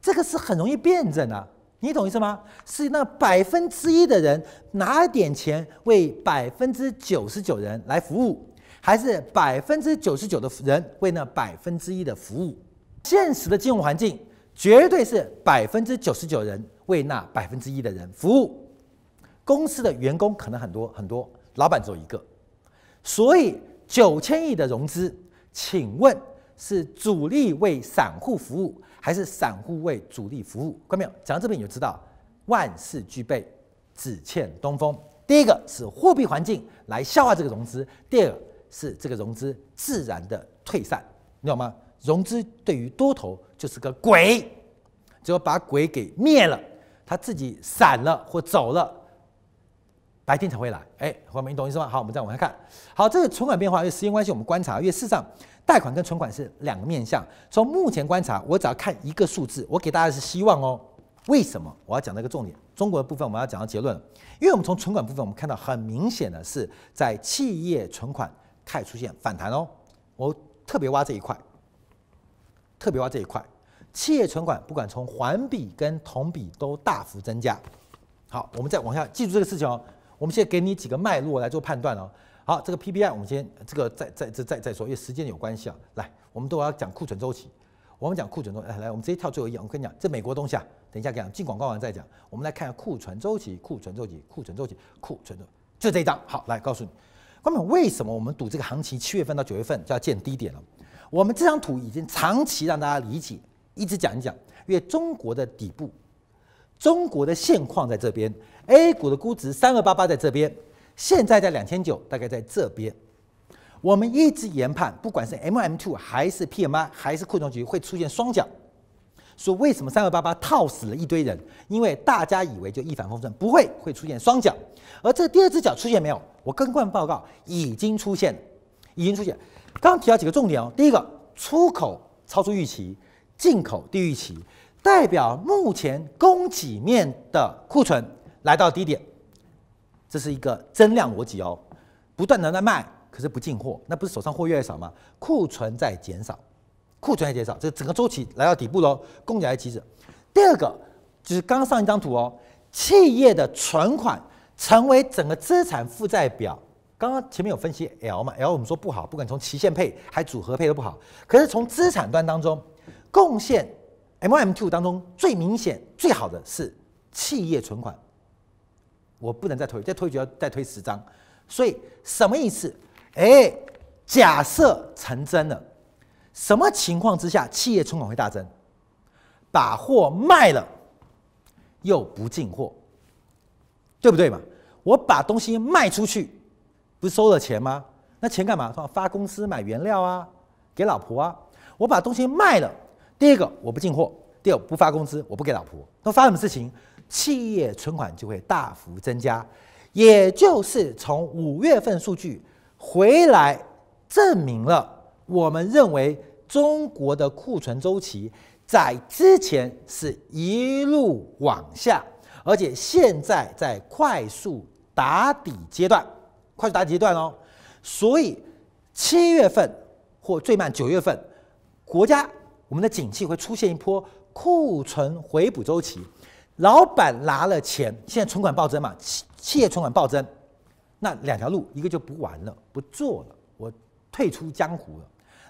Speaker 1: 这个是很容易辩证啊，你懂意思吗？是那百分之一的人拿点钱为百分之九十九人来服务。还是百分之九十九的人为那百分之一的服务，现实的金融环境绝对是百分之九十九人为那百分之一的人服务。公司的员工可能很多很多，老板只有一个，所以九千亿的融资，请问是主力为散户服务，还是散户为主力服务？看到没有？讲到这边你就知道，万事俱备，只欠东风。第一个是货币环境来消化这个融资，第二个。是这个融资自然的退散，你懂吗？融资对于多头就是个鬼，只有把鬼给灭了，他自己散了或走了，白天才会来。哎，伙伴们，你懂意思吗？好，我们再往下看。好，这个存款变化，因为时间关系，我们观察。因为事实上，贷款跟存款是两个面向。从目前观察，我只要看一个数字，我给大家是希望哦。为什么？我要讲那个重点。中国的部分，我们要讲到结论，因为我们从存款部分，我们看到很明显的是在企业存款。开始出现反弹哦，我特别挖这一块，特别挖这一块，企业存款不管从环比跟同比都大幅增加。好，我们再往下记住这个事情哦。我们现在给你几个脉络来做判断哦。好，这个 PPI 我们先这个再再再再再说，因为时间有关系啊。来，我们都要讲库存周期。我们讲库存周期，来，我们直接跳最后一页。我跟你讲，这美国东西啊，等一下讲，进广告完再讲。我们来看下库存周期，库存周期，库存周期，库存周，就这一张。好，来告诉你，关门为什么我们赌这个行情七月份到九月份就要见低点了？我们这张图已经长期让大家理解，一直讲一讲，因为中国的底部，中国的现况在这边，A 股的估值三二八八在这边，现在在两千九，大概在这边。我们一直研判，不管是 M M two 还是 P M I 还是库存局会出现双脚。说为什么三二八八套死了一堆人？因为大家以为就一帆风顺，不会会出现双脚。而这第二只脚出现没有？我跟官报告已经出现，已经出现。刚提到几个重点哦，第一个，出口超出预期，进口低预期，代表目前供给面的库存来到低点，这是一个增量逻辑哦，不断的在卖，可是不进货，那不是手上货越来越少吗？库存在减少，库存在减少，这整个周期来到底部喽，供给还起止。第二个就是刚刚上一张图哦，企业的存款成为整个资产负债表。刚刚前面有分析 L 嘛，L 我们说不好，不管从期限配还组合配都不好。可是从资产端当中，贡献 M1、M2 当中最明显、最好的是企业存款。我不能再推，再推就要再推十张。所以什么意思？哎，假设成真了，什么情况之下企业存款会大增？把货卖了又不进货，对不对嘛？我把东西卖出去。不是收了钱吗？那钱干嘛？发公司买原料啊，给老婆啊。我把东西卖了，第一个我不进货，第二不发工资，我不给老婆。那发什么事情？企业存款就会大幅增加。也就是从五月份数据回来证明了，我们认为中国的库存周期在之前是一路往下，而且现在在快速打底阶段。快速打底阶段哦，所以七月份或最慢九月份，国家我们的景气会出现一波库存回补周期。老板拿了钱，现在存款暴增嘛，企企业存款暴增，那两条路，一个就不玩了，不做了，我退出江湖了。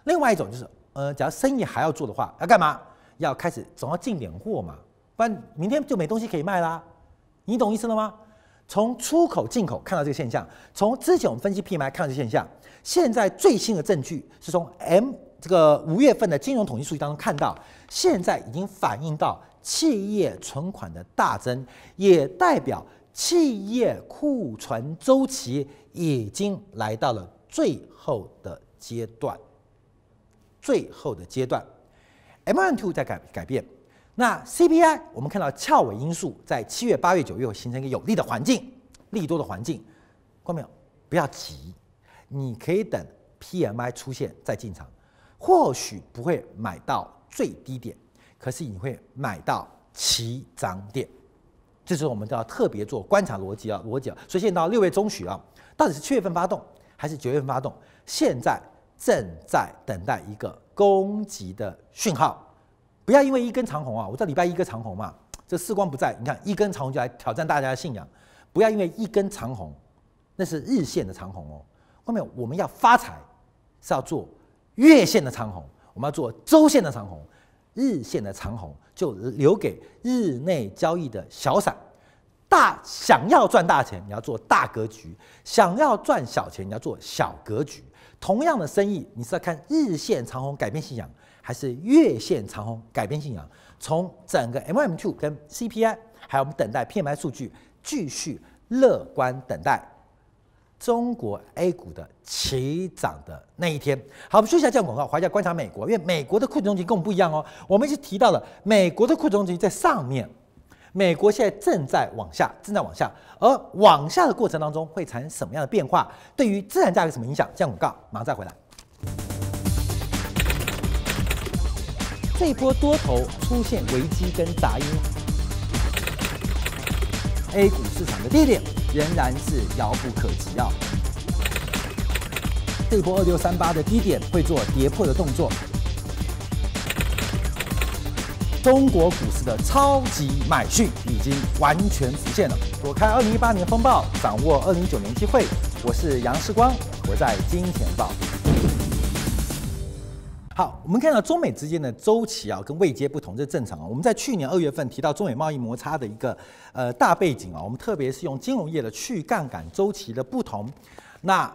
Speaker 1: 另外一种就是，呃，假如生意还要做的话，要干嘛？要开始总要进点货嘛，不然明天就没东西可以卖啦。你懂意思了吗？从出口进口看到这个现象，从之前我们分析 PMI 看到这个现象，现在最新的证据是从 M 这个五月份的金融统计数据当中看到，现在已经反映到企业存款的大增，也代表企业库存周期已经来到了最后的阶段，最后的阶段，M1、M2 在改改变。那 CPI 我们看到翘尾因素在七月、八月、九月会形成一个有利的环境，利多的环境。看到没有？不要急，你可以等 PMI 出现再进场，或许不会买到最低点，可是你会买到起涨点。这是我们都要特别做观察逻辑啊，逻辑啊。所以现在到六月中旬啊，到底是七月份发动还是九月份发动？现在正在等待一个攻击的讯号。不要因为一根长红啊！我知道礼拜一根长红嘛，这世光不在，你看一根长红就来挑战大家的信仰。不要因为一根长红，那是日线的长虹哦。后面我们要发财是要做月线的长虹，我们要做周线的长虹，日线的长虹就留给日内交易的小散。大想要赚大钱，你要做大格局；想要赚小钱，你要做小格局。同样的生意，你是要看日线长虹改变信仰。还是月线长虹改变信仰，从整个 M M two 跟 CPI，还有我们等待 PMI 数据，继续乐观等待中国 A 股的起涨的那一天。好，我们休息一下，这样广告，回家观察美国，因为美国的库存周期跟我们不一样哦。我们一直提到了美国的库存周期在上面，美国现在正在往下，正在往下，而往下的过程当中会产生什么样的变化？对于资产价格什么影响？这样广告，马上再回来。这波多头出现危机跟杂音，A 股市场的低点仍然是遥不可及啊！这波二六三八的低点会做跌破的动作，中国股市的超级买讯已经完全浮现了。躲开二零一八年风暴，掌握二零一九年机会。我是杨世光，我在金钱报。好，我们看到中美之间的周期啊，跟位阶不同，这正常啊。我们在去年二月份提到中美贸易摩擦的一个呃大背景啊，我们特别是用金融业的去杠杆周期的不同，那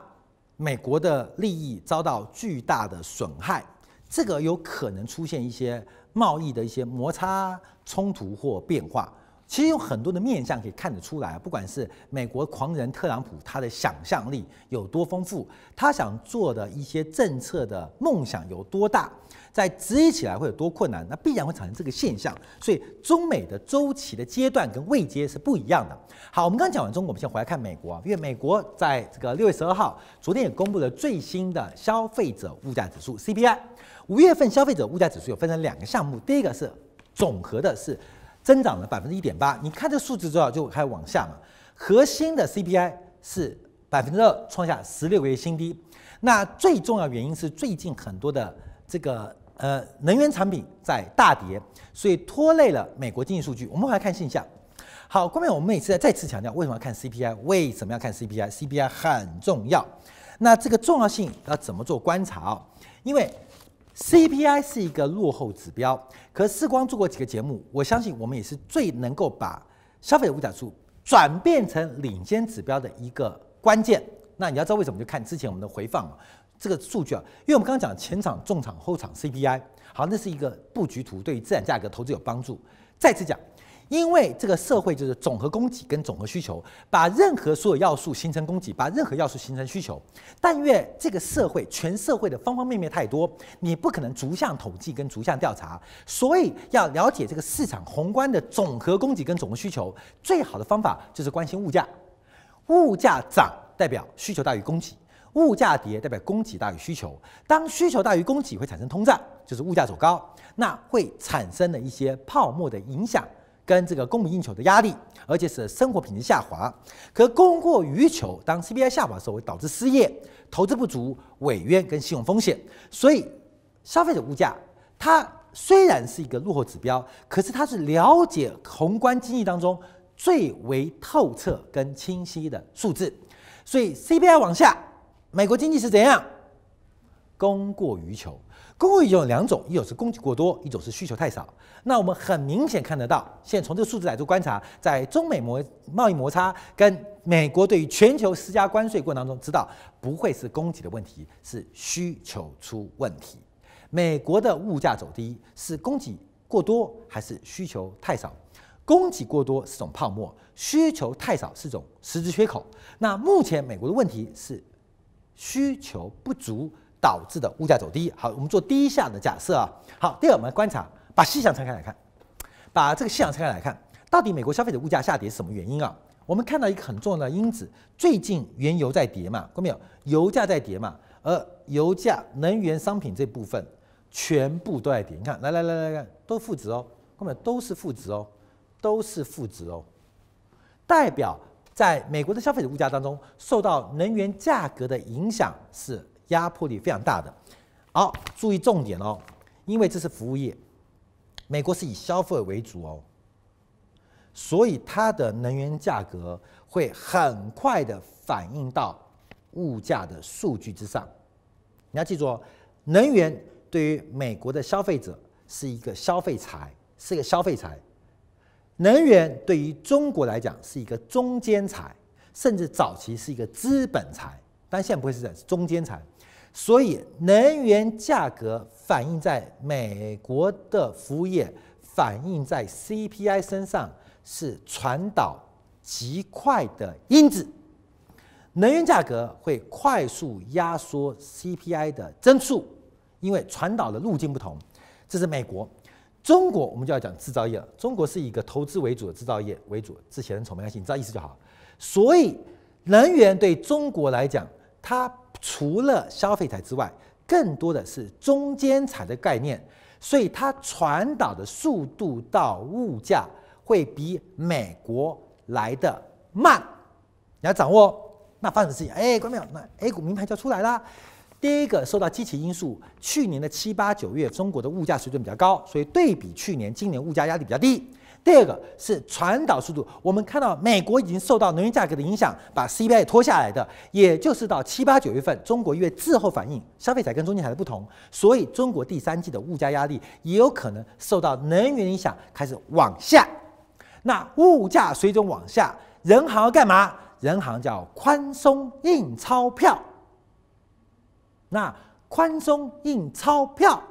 Speaker 1: 美国的利益遭到巨大的损害，这个有可能出现一些。贸易的一些摩擦、冲突或变化，其实有很多的面向可以看得出来。不管是美国狂人特朗普，他的想象力有多丰富，他想做的一些政策的梦想有多大，在执行起来会有多困难，那必然会产生这个现象。所以，中美的周期的阶段跟位阶是不一样的。好，我们刚刚讲完中国，我们先回来看美国啊，因为美国在这个六月十二号，昨天也公布了最新的消费者物价指数 CPI。五月份消费者物价指数有分成两个项目，第一个是总和的，是增长了百分之一点八。你看这数字之后就开始往下嘛。核心的 CPI 是百分之二，创下十六个月新低。那最重要原因是最近很多的这个呃能源产品在大跌，所以拖累了美国经济数据。我们回来看现象。好，后面我们每次再再次强调，为什么要看 CPI？为什么要看 CPI？CPI 很重要。那这个重要性要怎么做观察哦？因为 CPI 是一个落后指标，可是光做过几个节目，我相信我们也是最能够把消费者物价数转变成领先指标的一个关键。那你要知道为什么？就看之前我们的回放啊，这个数据啊，因为我们刚刚讲前场、中场、后场 CPI，好，那是一个布局图，对于资产价格投资有帮助。再次讲。因为这个社会就是总和供给跟总和需求，把任何所有要素形成供给，把任何要素形成需求。但因为这个社会全社会的方方面面太多，你不可能逐项统计跟逐项调查，所以要了解这个市场宏观的总和供给跟总和需求，最好的方法就是关心物价。物价涨代表需求大于供给，物价跌代表供给大于需求。当需求大于供给会产生通胀，就是物价走高，那会产生了一些泡沫的影响。跟这个供不应求的压力，而且使生活品质下滑。可供过于求，当 CPI 下滑的时候，会导致失业、投资不足、违约跟信用风险。所以，消费者物价它虽然是一个落后指标，可是它是了解宏观经济当中最为透彻跟清晰的数字。所以 CPI 往下，美国经济是怎样？供过于求。供过于求有两种，一种是供给过多，一种是需求太少。那我们很明显看得到，现在从这个数字来做观察，在中美摩贸易摩擦跟美国对于全球施加关税过程当中，知道不会是供给的问题，是需求出问题。美国的物价走低是供给过多还是需求太少？供给过多是种泡沫，需求太少是种实质缺口。那目前美国的问题是需求不足。导致的物价走低。好，我们做第一项的假设啊。好，第二，我们来观察，把细项拆开来看，把这个细项拆开来看，到底美国消费者物价下跌是什么原因啊？我们看到一个很重要的因子，最近原油在跌嘛，看到没有？油价在跌嘛，而油价、能源商品这部分全部都在跌。你看，来来来来来，都负值哦，看到没有？都是负值哦，都是负值哦，代表在美国的消费者物价当中，受到能源价格的影响是。压迫力非常大的，好，注意重点哦，因为这是服务业，美国是以消费为主哦，所以它的能源价格会很快的反映到物价的数据之上。你要记住哦，能源对于美国的消费者是一个消费财，是一个消费财；能源对于中国来讲是一个中间财，甚至早期是一个资本财，但现在不会是这样，是中间财。所以，能源价格反映在美国的服务业，反映在 CPI 身上，是传导极快的因子。能源价格会快速压缩 CPI 的增速，因为传导的路径不同。这是美国，中国我们就要讲制造业了。中国是一个投资为主的制造业为主，之前从没关系，你知道意思就好。所以，能源对中国来讲，它。除了消费财之外，更多的是中间财的概念，所以它传导的速度到物价会比美国来得慢。你要掌握，那发生的事情，哎，观众朋友，那 A 股名牌就出来了。第一个受到积极因素，去年的七八九月中国的物价水准比较高，所以对比去年，今年物价压力比较低。第二个是传导速度，我们看到美国已经受到能源价格的影响，把 CPI 拖下来的，也就是到七八九月份，中国因为滞后反应，消费财跟中间财的不同，所以中国第三季的物价压力也有可能受到能源影响，开始往下。那物价水准往下，人行要干嘛？人行叫宽松印钞票。那宽松印钞票，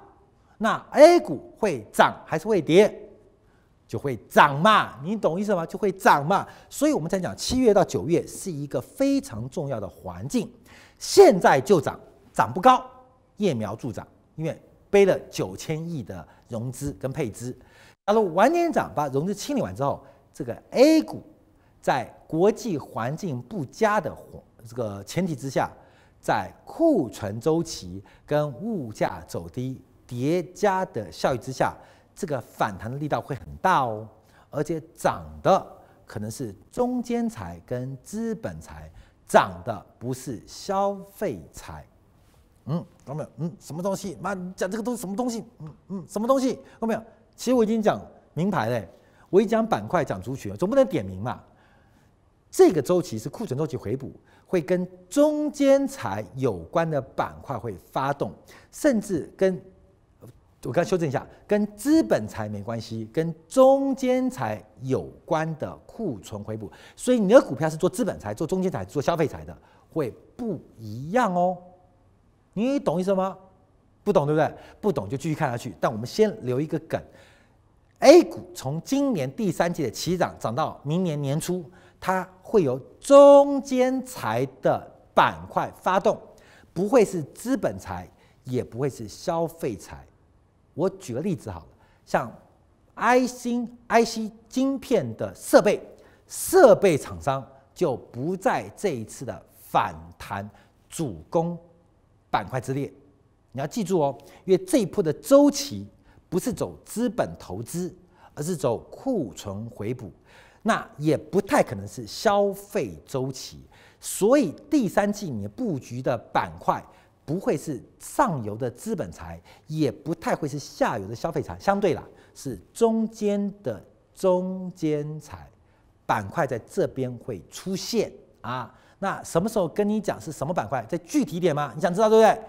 Speaker 1: 那 A 股会涨还是会跌？就会涨嘛，你懂意思吗？就会涨嘛。所以我们在讲七月到九月是一个非常重要的环境。现在就涨，涨不高，揠苗助长，因为背了九千亿的融资跟配资。假如晚点涨，把融资清理完之后，这个 A 股在国际环境不佳的这个前提之下，在库存周期跟物价走低叠加的效益之下。这个反弹的力道会很大哦，而且涨的可能是中间财跟资本财，涨的不是消费财。嗯，懂没有？嗯，什么东西？妈，讲这个都是什么东西？嗯嗯，什么东西？有没有？其实我已经讲名牌嘞，我已经讲板块、讲族群，总不能点名嘛。这个周期是库存周期回补，会跟中间财有关的板块会发动，甚至跟。我刚修正一下，跟资本财没关系，跟中间财有关的库存回补。所以你的股票是做资本财、做中间财、做消费财的，会不一样哦。你懂意思吗？不懂对不对？不懂就继续看下去。但我们先留一个梗：A 股从今年第三季的起涨涨到明年年初，它会由中间财的板块发动，不会是资本财，也不会是消费财。我举个例子好了，像 IC IC 晶片的设备设备厂商就不在这一次的反弹主攻板块之列。你要记住哦，因为这一波的周期不是走资本投资，而是走库存回补，那也不太可能是消费周期。所以第三季你布局的板块。不会是上游的资本财，也不太会是下游的消费财，相对啦，是中间的中间财板块在这边会出现啊。那什么时候跟你讲是什么板块？再具体点吗？你想知道对不对？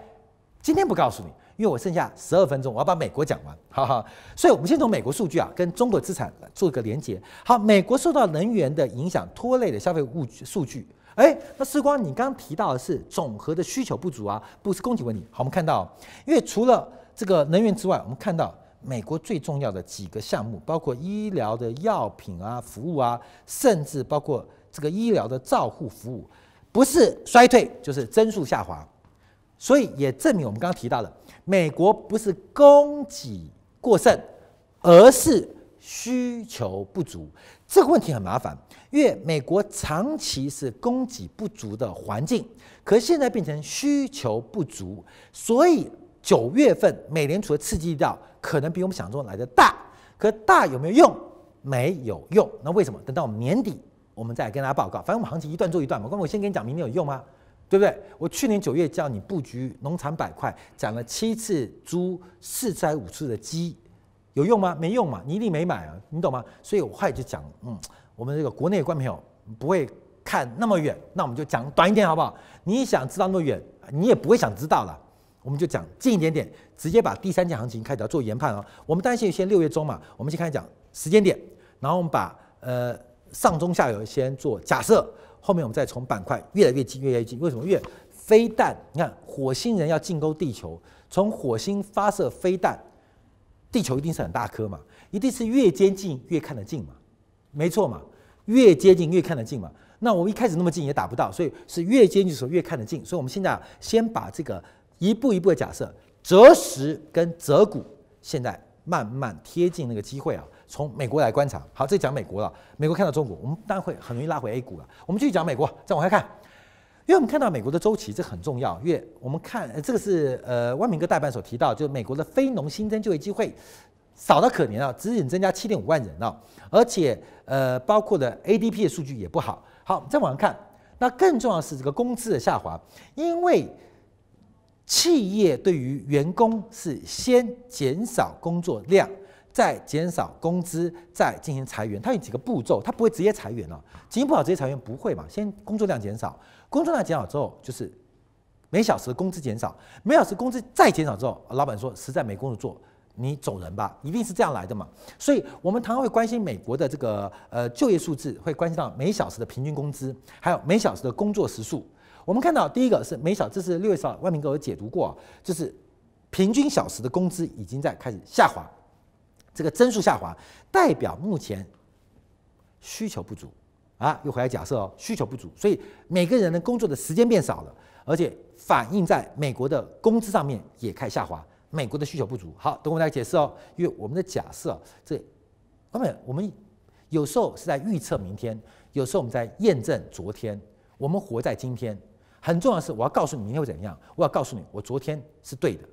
Speaker 1: 今天不告诉你，因为我剩下十二分钟，我要把美国讲完，哈哈。所以我们先从美国数据啊，跟中国资产做一个连接。好，美国受到能源的影响拖累的消费物数据。哎，那时光，你刚刚提到的是总和的需求不足啊，不是供给问题。好，我们看到，因为除了这个能源之外，我们看到美国最重要的几个项目，包括医疗的药品啊、服务啊，甚至包括这个医疗的照护服务，不是衰退就是增速下滑。所以也证明我们刚刚提到的，美国不是供给过剩，而是需求不足。这个问题很麻烦。因为美国长期是供给不足的环境，可现在变成需求不足，所以九月份美联储的刺激力道可能比我们想中来的大。可大有没有用？没有用。那为什么？等到我们年底，我们再跟大家报告。反正我们行情一段做一段嘛。我先跟你讲，明年有用吗？对不对？我去年九月叫你布局农产板块，讲了七次猪，四次五次的鸡，有用吗？没用嘛，你一定没买啊，你懂吗？所以我后来就讲，嗯。我们这个国内的观众朋友不会看那么远，那我们就讲短一点好不好？你想知道那么远，你也不会想知道了。我们就讲近一点点，直接把第三季行情开始要做研判哦。我们担心先六月中嘛，我们先开始讲时间点，然后我们把呃上中下游先做假设，后面我们再从板块越来越近，越来越近。为什么？越飞弹，你看火星人要进攻地球，从火星发射飞弹，地球一定是很大颗嘛，一定是越接近越看得近嘛。没错嘛，越接近越看得近嘛。那我们一开始那么近也打不到，所以是越接近的时候越看得近。所以我们现在啊先把这个一步一步的假设，择时跟择股，现在慢慢贴近那个机会啊。从美国来观察，好，这讲美国了。美国看到中国，我们当然会很容易拉回 A 股了。我们继续讲美国，再往下看，因为我们看到美国的周期，这很重要。因为我们看这个是呃万明哥代班所提到，就美国的非农新增就业机会。少得可怜啊，只仅增加七点五万人啊，而且呃，包括的 ADP 的数据也不好。好，再往上看，那更重要是这个工资的下滑，因为企业对于员工是先减少工作量，再减少工资，再进行裁员。它有几个步骤，它不会直接裁员了。经营不好直接裁员不会嘛？先工作量减少，工作量减少之后就是每小时的工资减少，每小时工资再减少之后，老板说实在没工作做。你走人吧，一定是这样来的嘛。所以，我们常常会关心美国的这个呃就业数字，会关心到每小时的平均工资，还有每小时的工作时数。我们看到第一个是每小，这是六月十号万明哥有解读过，就是平均小时的工资已经在开始下滑，这个增速下滑，代表目前需求不足啊。又回来假设哦，需求不足，所以每个人的工作的时间变少了，而且反映在美国的工资上面也开始下滑。美国的需求不足，好，等我来解释哦。因为我们的假设，这后面我们有时候是在预测明天，有时候我们在验证昨天。我们活在今天，很重要的是，我要告诉你明天会怎样。我要告诉你，我昨天是对的，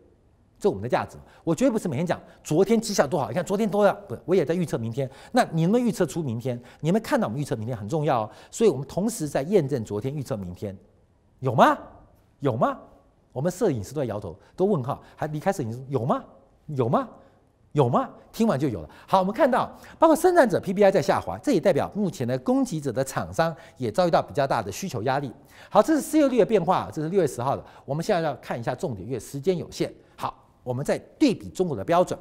Speaker 1: 这我们的价值。我绝对不是每天讲昨天绩效多好，你看昨天多少，不，我也在预测明天。那你们预测出明天？你们看到我们预测明天很重要哦。所以我们同时在验证昨天，预测明天，有吗？有吗？我们摄影师都在摇头，都问号，还离开摄影师有吗？有吗？有吗？听完就有了。好，我们看到包括生产者 PPI 在下滑，这也代表目前的供给者的厂商也遭遇到比较大的需求压力。好，这是失业率的变化，这是六月十号的。我们现在要看一下重点，因为时间有限。我们在对比中国的标准。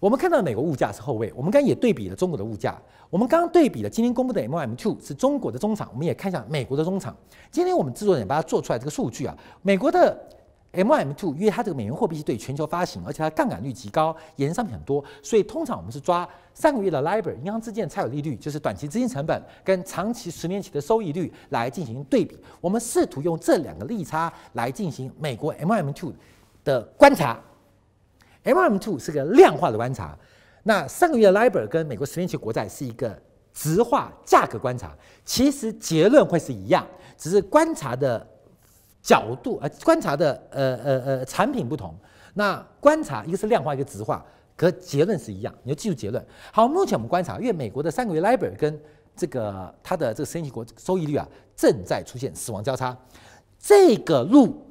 Speaker 1: 我们看到美国物价是后位，我们刚也对比了中国的物价。我们刚刚对比了今天公布的 M M two 是中国的中场，我们也看一下美国的中场。今天我们制作人把它做出来这个数据啊，美国的 M M Two 因为它这个美元货币是对全球发行，而且它杠杆率极高，衍生商品很多，所以通常我们是抓三个月的 LIBOR 银行之间的差额利率，就是短期资金成本跟长期十年期的收益率来进行对比。我们试图用这两个利差来进行美国 M M two 的观察。MM2 是个量化的观察，那三个月的 LIBOR 跟美国十年期国债是一个质化价格观察，其实结论会是一样，只是观察的角度呃，观察的呃呃呃产品不同。那观察一个是量化，一个质化，可结论是一样，你要记住结论。好，目前我们观察，因为美国的三个月 LIBOR 跟这个它的这个十年期国收益率啊正在出现死亡交叉，这个路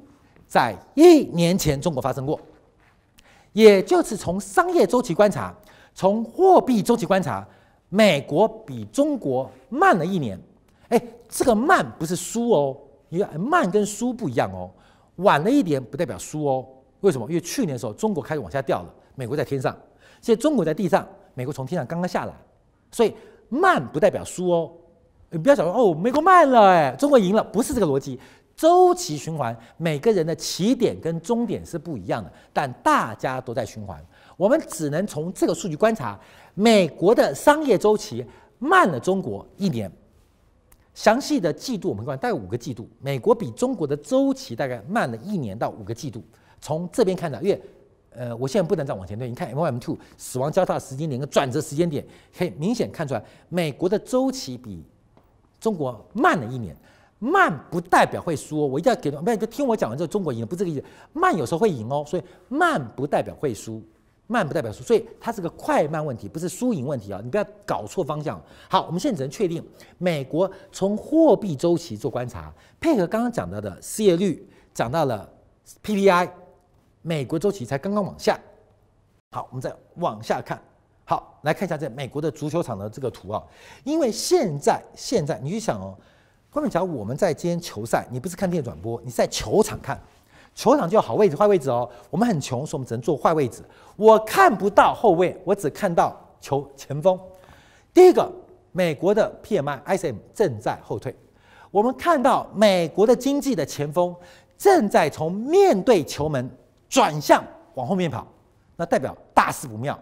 Speaker 1: 在一年前中国发生过。也就是从商业周期观察，从货币周期观察，美国比中国慢了一年。哎，这个慢不是输哦，因为慢跟输不一样哦。晚了一点不代表输哦。为什么？因为去年的时候中国开始往下掉了，美国在天上，现在中国在地上，美国从天上刚刚下来，所以慢不代表输哦。你不要想说哦，美国慢了，哎，中国赢了，不是这个逻辑。周期循环，每个人的起点跟终点是不一样的，但大家都在循环。我们只能从这个数据观察，美国的商业周期慢了中国一年。详细的季度我们看，大概五个季度，美国比中国的周期大概慢了一年到五个季度。从这边看到，因为呃，我现在不能再往前推，你看 MOM2 死亡交叉时间点跟转折时间点，可以明显看出来，美国的周期比中国慢了一年。慢不代表会输，我一定要给，不要听我讲完之后中国赢了，不是这个意思。慢有时候会赢哦，所以慢不代表会输，慢不代表输，所以它是个快慢问题，不是输赢问题啊，你不要搞错方向。好，我们现在只能确定，美国从货币周期做观察，配合刚刚讲到的失业率，讲到了 PPI，美国周期才刚刚往下。好，我们再往下看，好，来看一下这美国的足球场的这个图啊，因为现在现在你去想哦。关键，假如我们在今天球赛，你不是看电转播，你是在球场看，球场就有好位置、坏位置哦。我们很穷，所以我们只能坐坏位置。我看不到后卫，我只看到球前锋。第一个，美国的 PMI、ISM 正在后退。我们看到美国的经济的前锋正在从面对球门转向往后面跑，那代表大事不妙，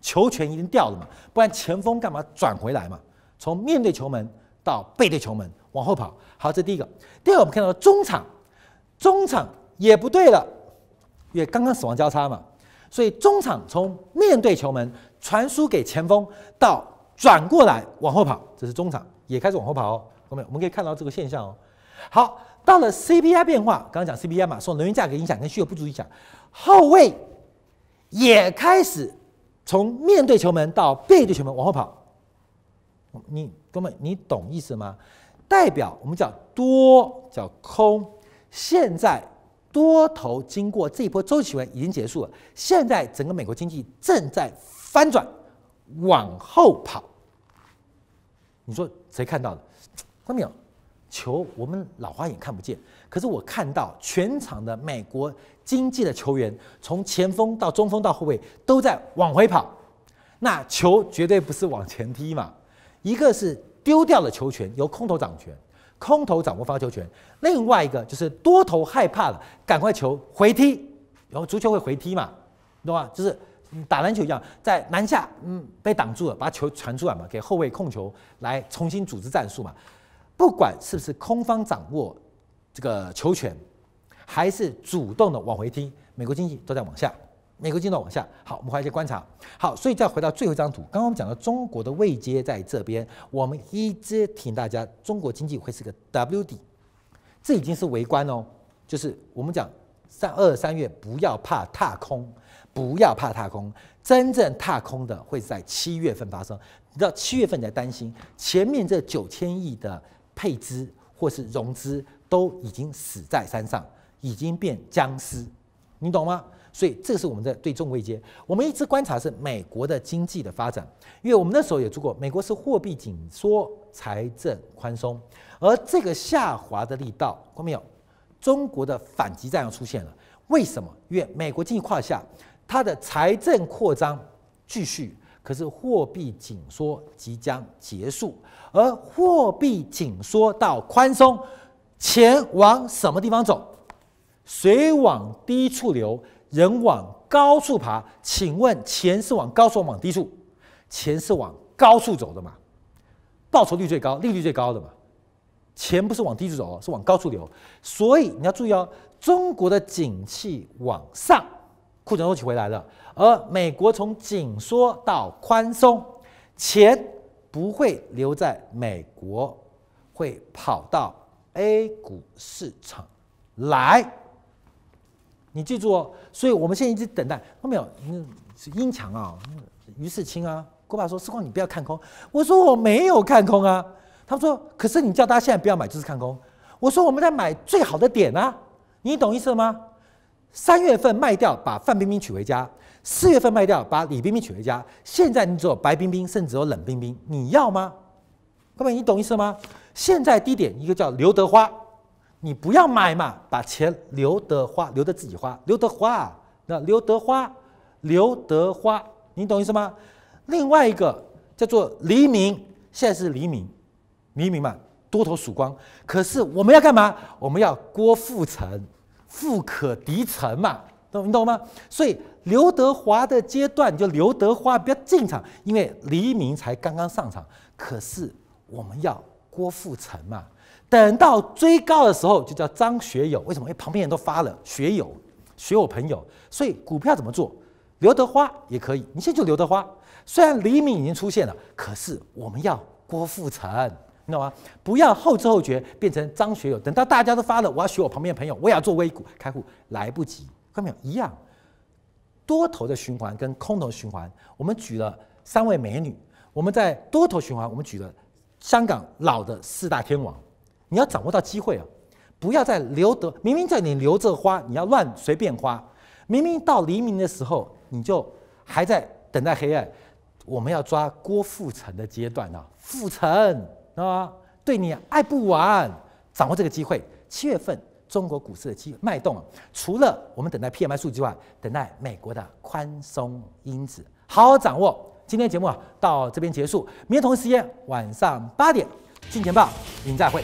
Speaker 1: 球权已经掉了嘛，不然前锋干嘛转回来嘛？从面对球门到背对球门。往后跑，好，这第一个。第二个，我们看到中场，中场也不对了，因为刚刚死亡交叉嘛，所以中场从面对球门传输给前锋，到转过来往后跑，这是中场也开始往后跑哦。后面我们可以看到这个现象哦。好，到了 CPI 变化，刚刚讲 CPI 嘛，受能源价格影响跟需求不足影响，后卫也开始从面对球门到背对球门往后跑。你哥们，你懂意思吗？代表我们叫多叫空，现在多头经过这一波周期完已经结束了，现在整个美国经济正在翻转，往后跑。你说谁看到的？看到没有？球我们老花眼看不见，可是我看到全场的美国经济的球员，从前锋到中锋到后卫都在往回跑。那球绝对不是往前踢嘛，一个是丢掉了球权，由空头掌权，空头掌握发球权；另外一个就是多头害怕了，赶快球回踢，然后足球会回踢嘛，懂吗？就是打篮球一样，在篮下嗯被挡住了，把球传出来嘛，给后卫控球来重新组织战术嘛。不管是不是空方掌握这个球权，还是主动的往回踢，美国经济都在往下。美国经济往下。好，我们回来观察。好，所以再回到最后一张图，刚刚我们讲到中国的位阶在这边，我们一直提醒大家，中国经济会是个 W 底，这已经是围观哦。就是我们讲三二三月不要怕踏空，不要怕踏空，真正踏空的会在七月份发生。你知道七月份你在担心前面这九千亿的。配资或是融资都已经死在山上，已经变僵尸，你懂吗？所以这是我们在对中位阶。我们一直观察是美国的经济的发展，因为我们那时候也做过，美国是货币紧缩、财政宽松，而这个下滑的力道，看到没有？中国的反击战要出现了。为什么？因为美国经济胯下，它的财政扩张继续。可是货币紧缩即将结束，而货币紧缩到宽松，钱往什么地方走？水往低处流，人往高处爬。请问钱是往高处往低处？钱是往高处走的嘛？报酬率最高，利率最高的嘛？钱不是往低处走，是往高处流。所以你要注意哦，中国的景气往上，库存周期回来了。而美国从紧缩到宽松，钱不会留在美国，会跑到 A 股市场来。你记住哦，所以我们现在一直等待，后面有？嗯，是英强啊，于世清啊，郭爸说：“时光，你不要看空。”我说：“我没有看空啊。”他说：“可是你叫大家现在不要买，就是看空。”我说：“我们在买最好的点啊，你懂意思吗？”三月份卖掉，把范冰冰娶回家。四月份卖掉，把李冰冰娶回家。现在你只有白冰冰，甚至有冷冰冰，你要吗？各位，你懂意思吗？现在低点一个叫刘德华，你不要买嘛，把钱留得花，留得自己花，留得花。那刘德华，刘德华，你懂意思吗？另外一个叫做黎明，现在是黎明，黎明嘛，多头曙光。可是我们要干嘛？我们要郭富城，富可敌城嘛。懂你懂吗？所以刘德华的阶段就刘德华不要进场，因为黎明才刚刚上场。可是我们要郭富城嘛，等到追高的时候就叫张学友。为什么？因为旁边人都发了学友，学我朋友。所以股票怎么做？刘德华也可以，你现在就刘德华。虽然黎明已经出现了，可是我们要郭富城，你懂吗？不要后知后觉变成张学友。等到大家都发了，我要学我旁边的朋友，我也要做微股开户，来不及。看没有一样，多头的循环跟空头循环，我们举了三位美女。我们在多头循环，我们举了香港老的四大天王。你要掌握到机会啊，不要再留得明明在你留着花，你要乱随便花。明明到黎明的时候，你就还在等待黑暗。我们要抓郭富城的阶段啊，富城啊，对你爱不完，掌握这个机会。七月份。中国股市的机脉动，除了我们等待 PMI 数据外，等待美国的宽松因子，好好掌握。今天节目啊，到这边结束。明天同一时间晚上八点，金钱报，您再会。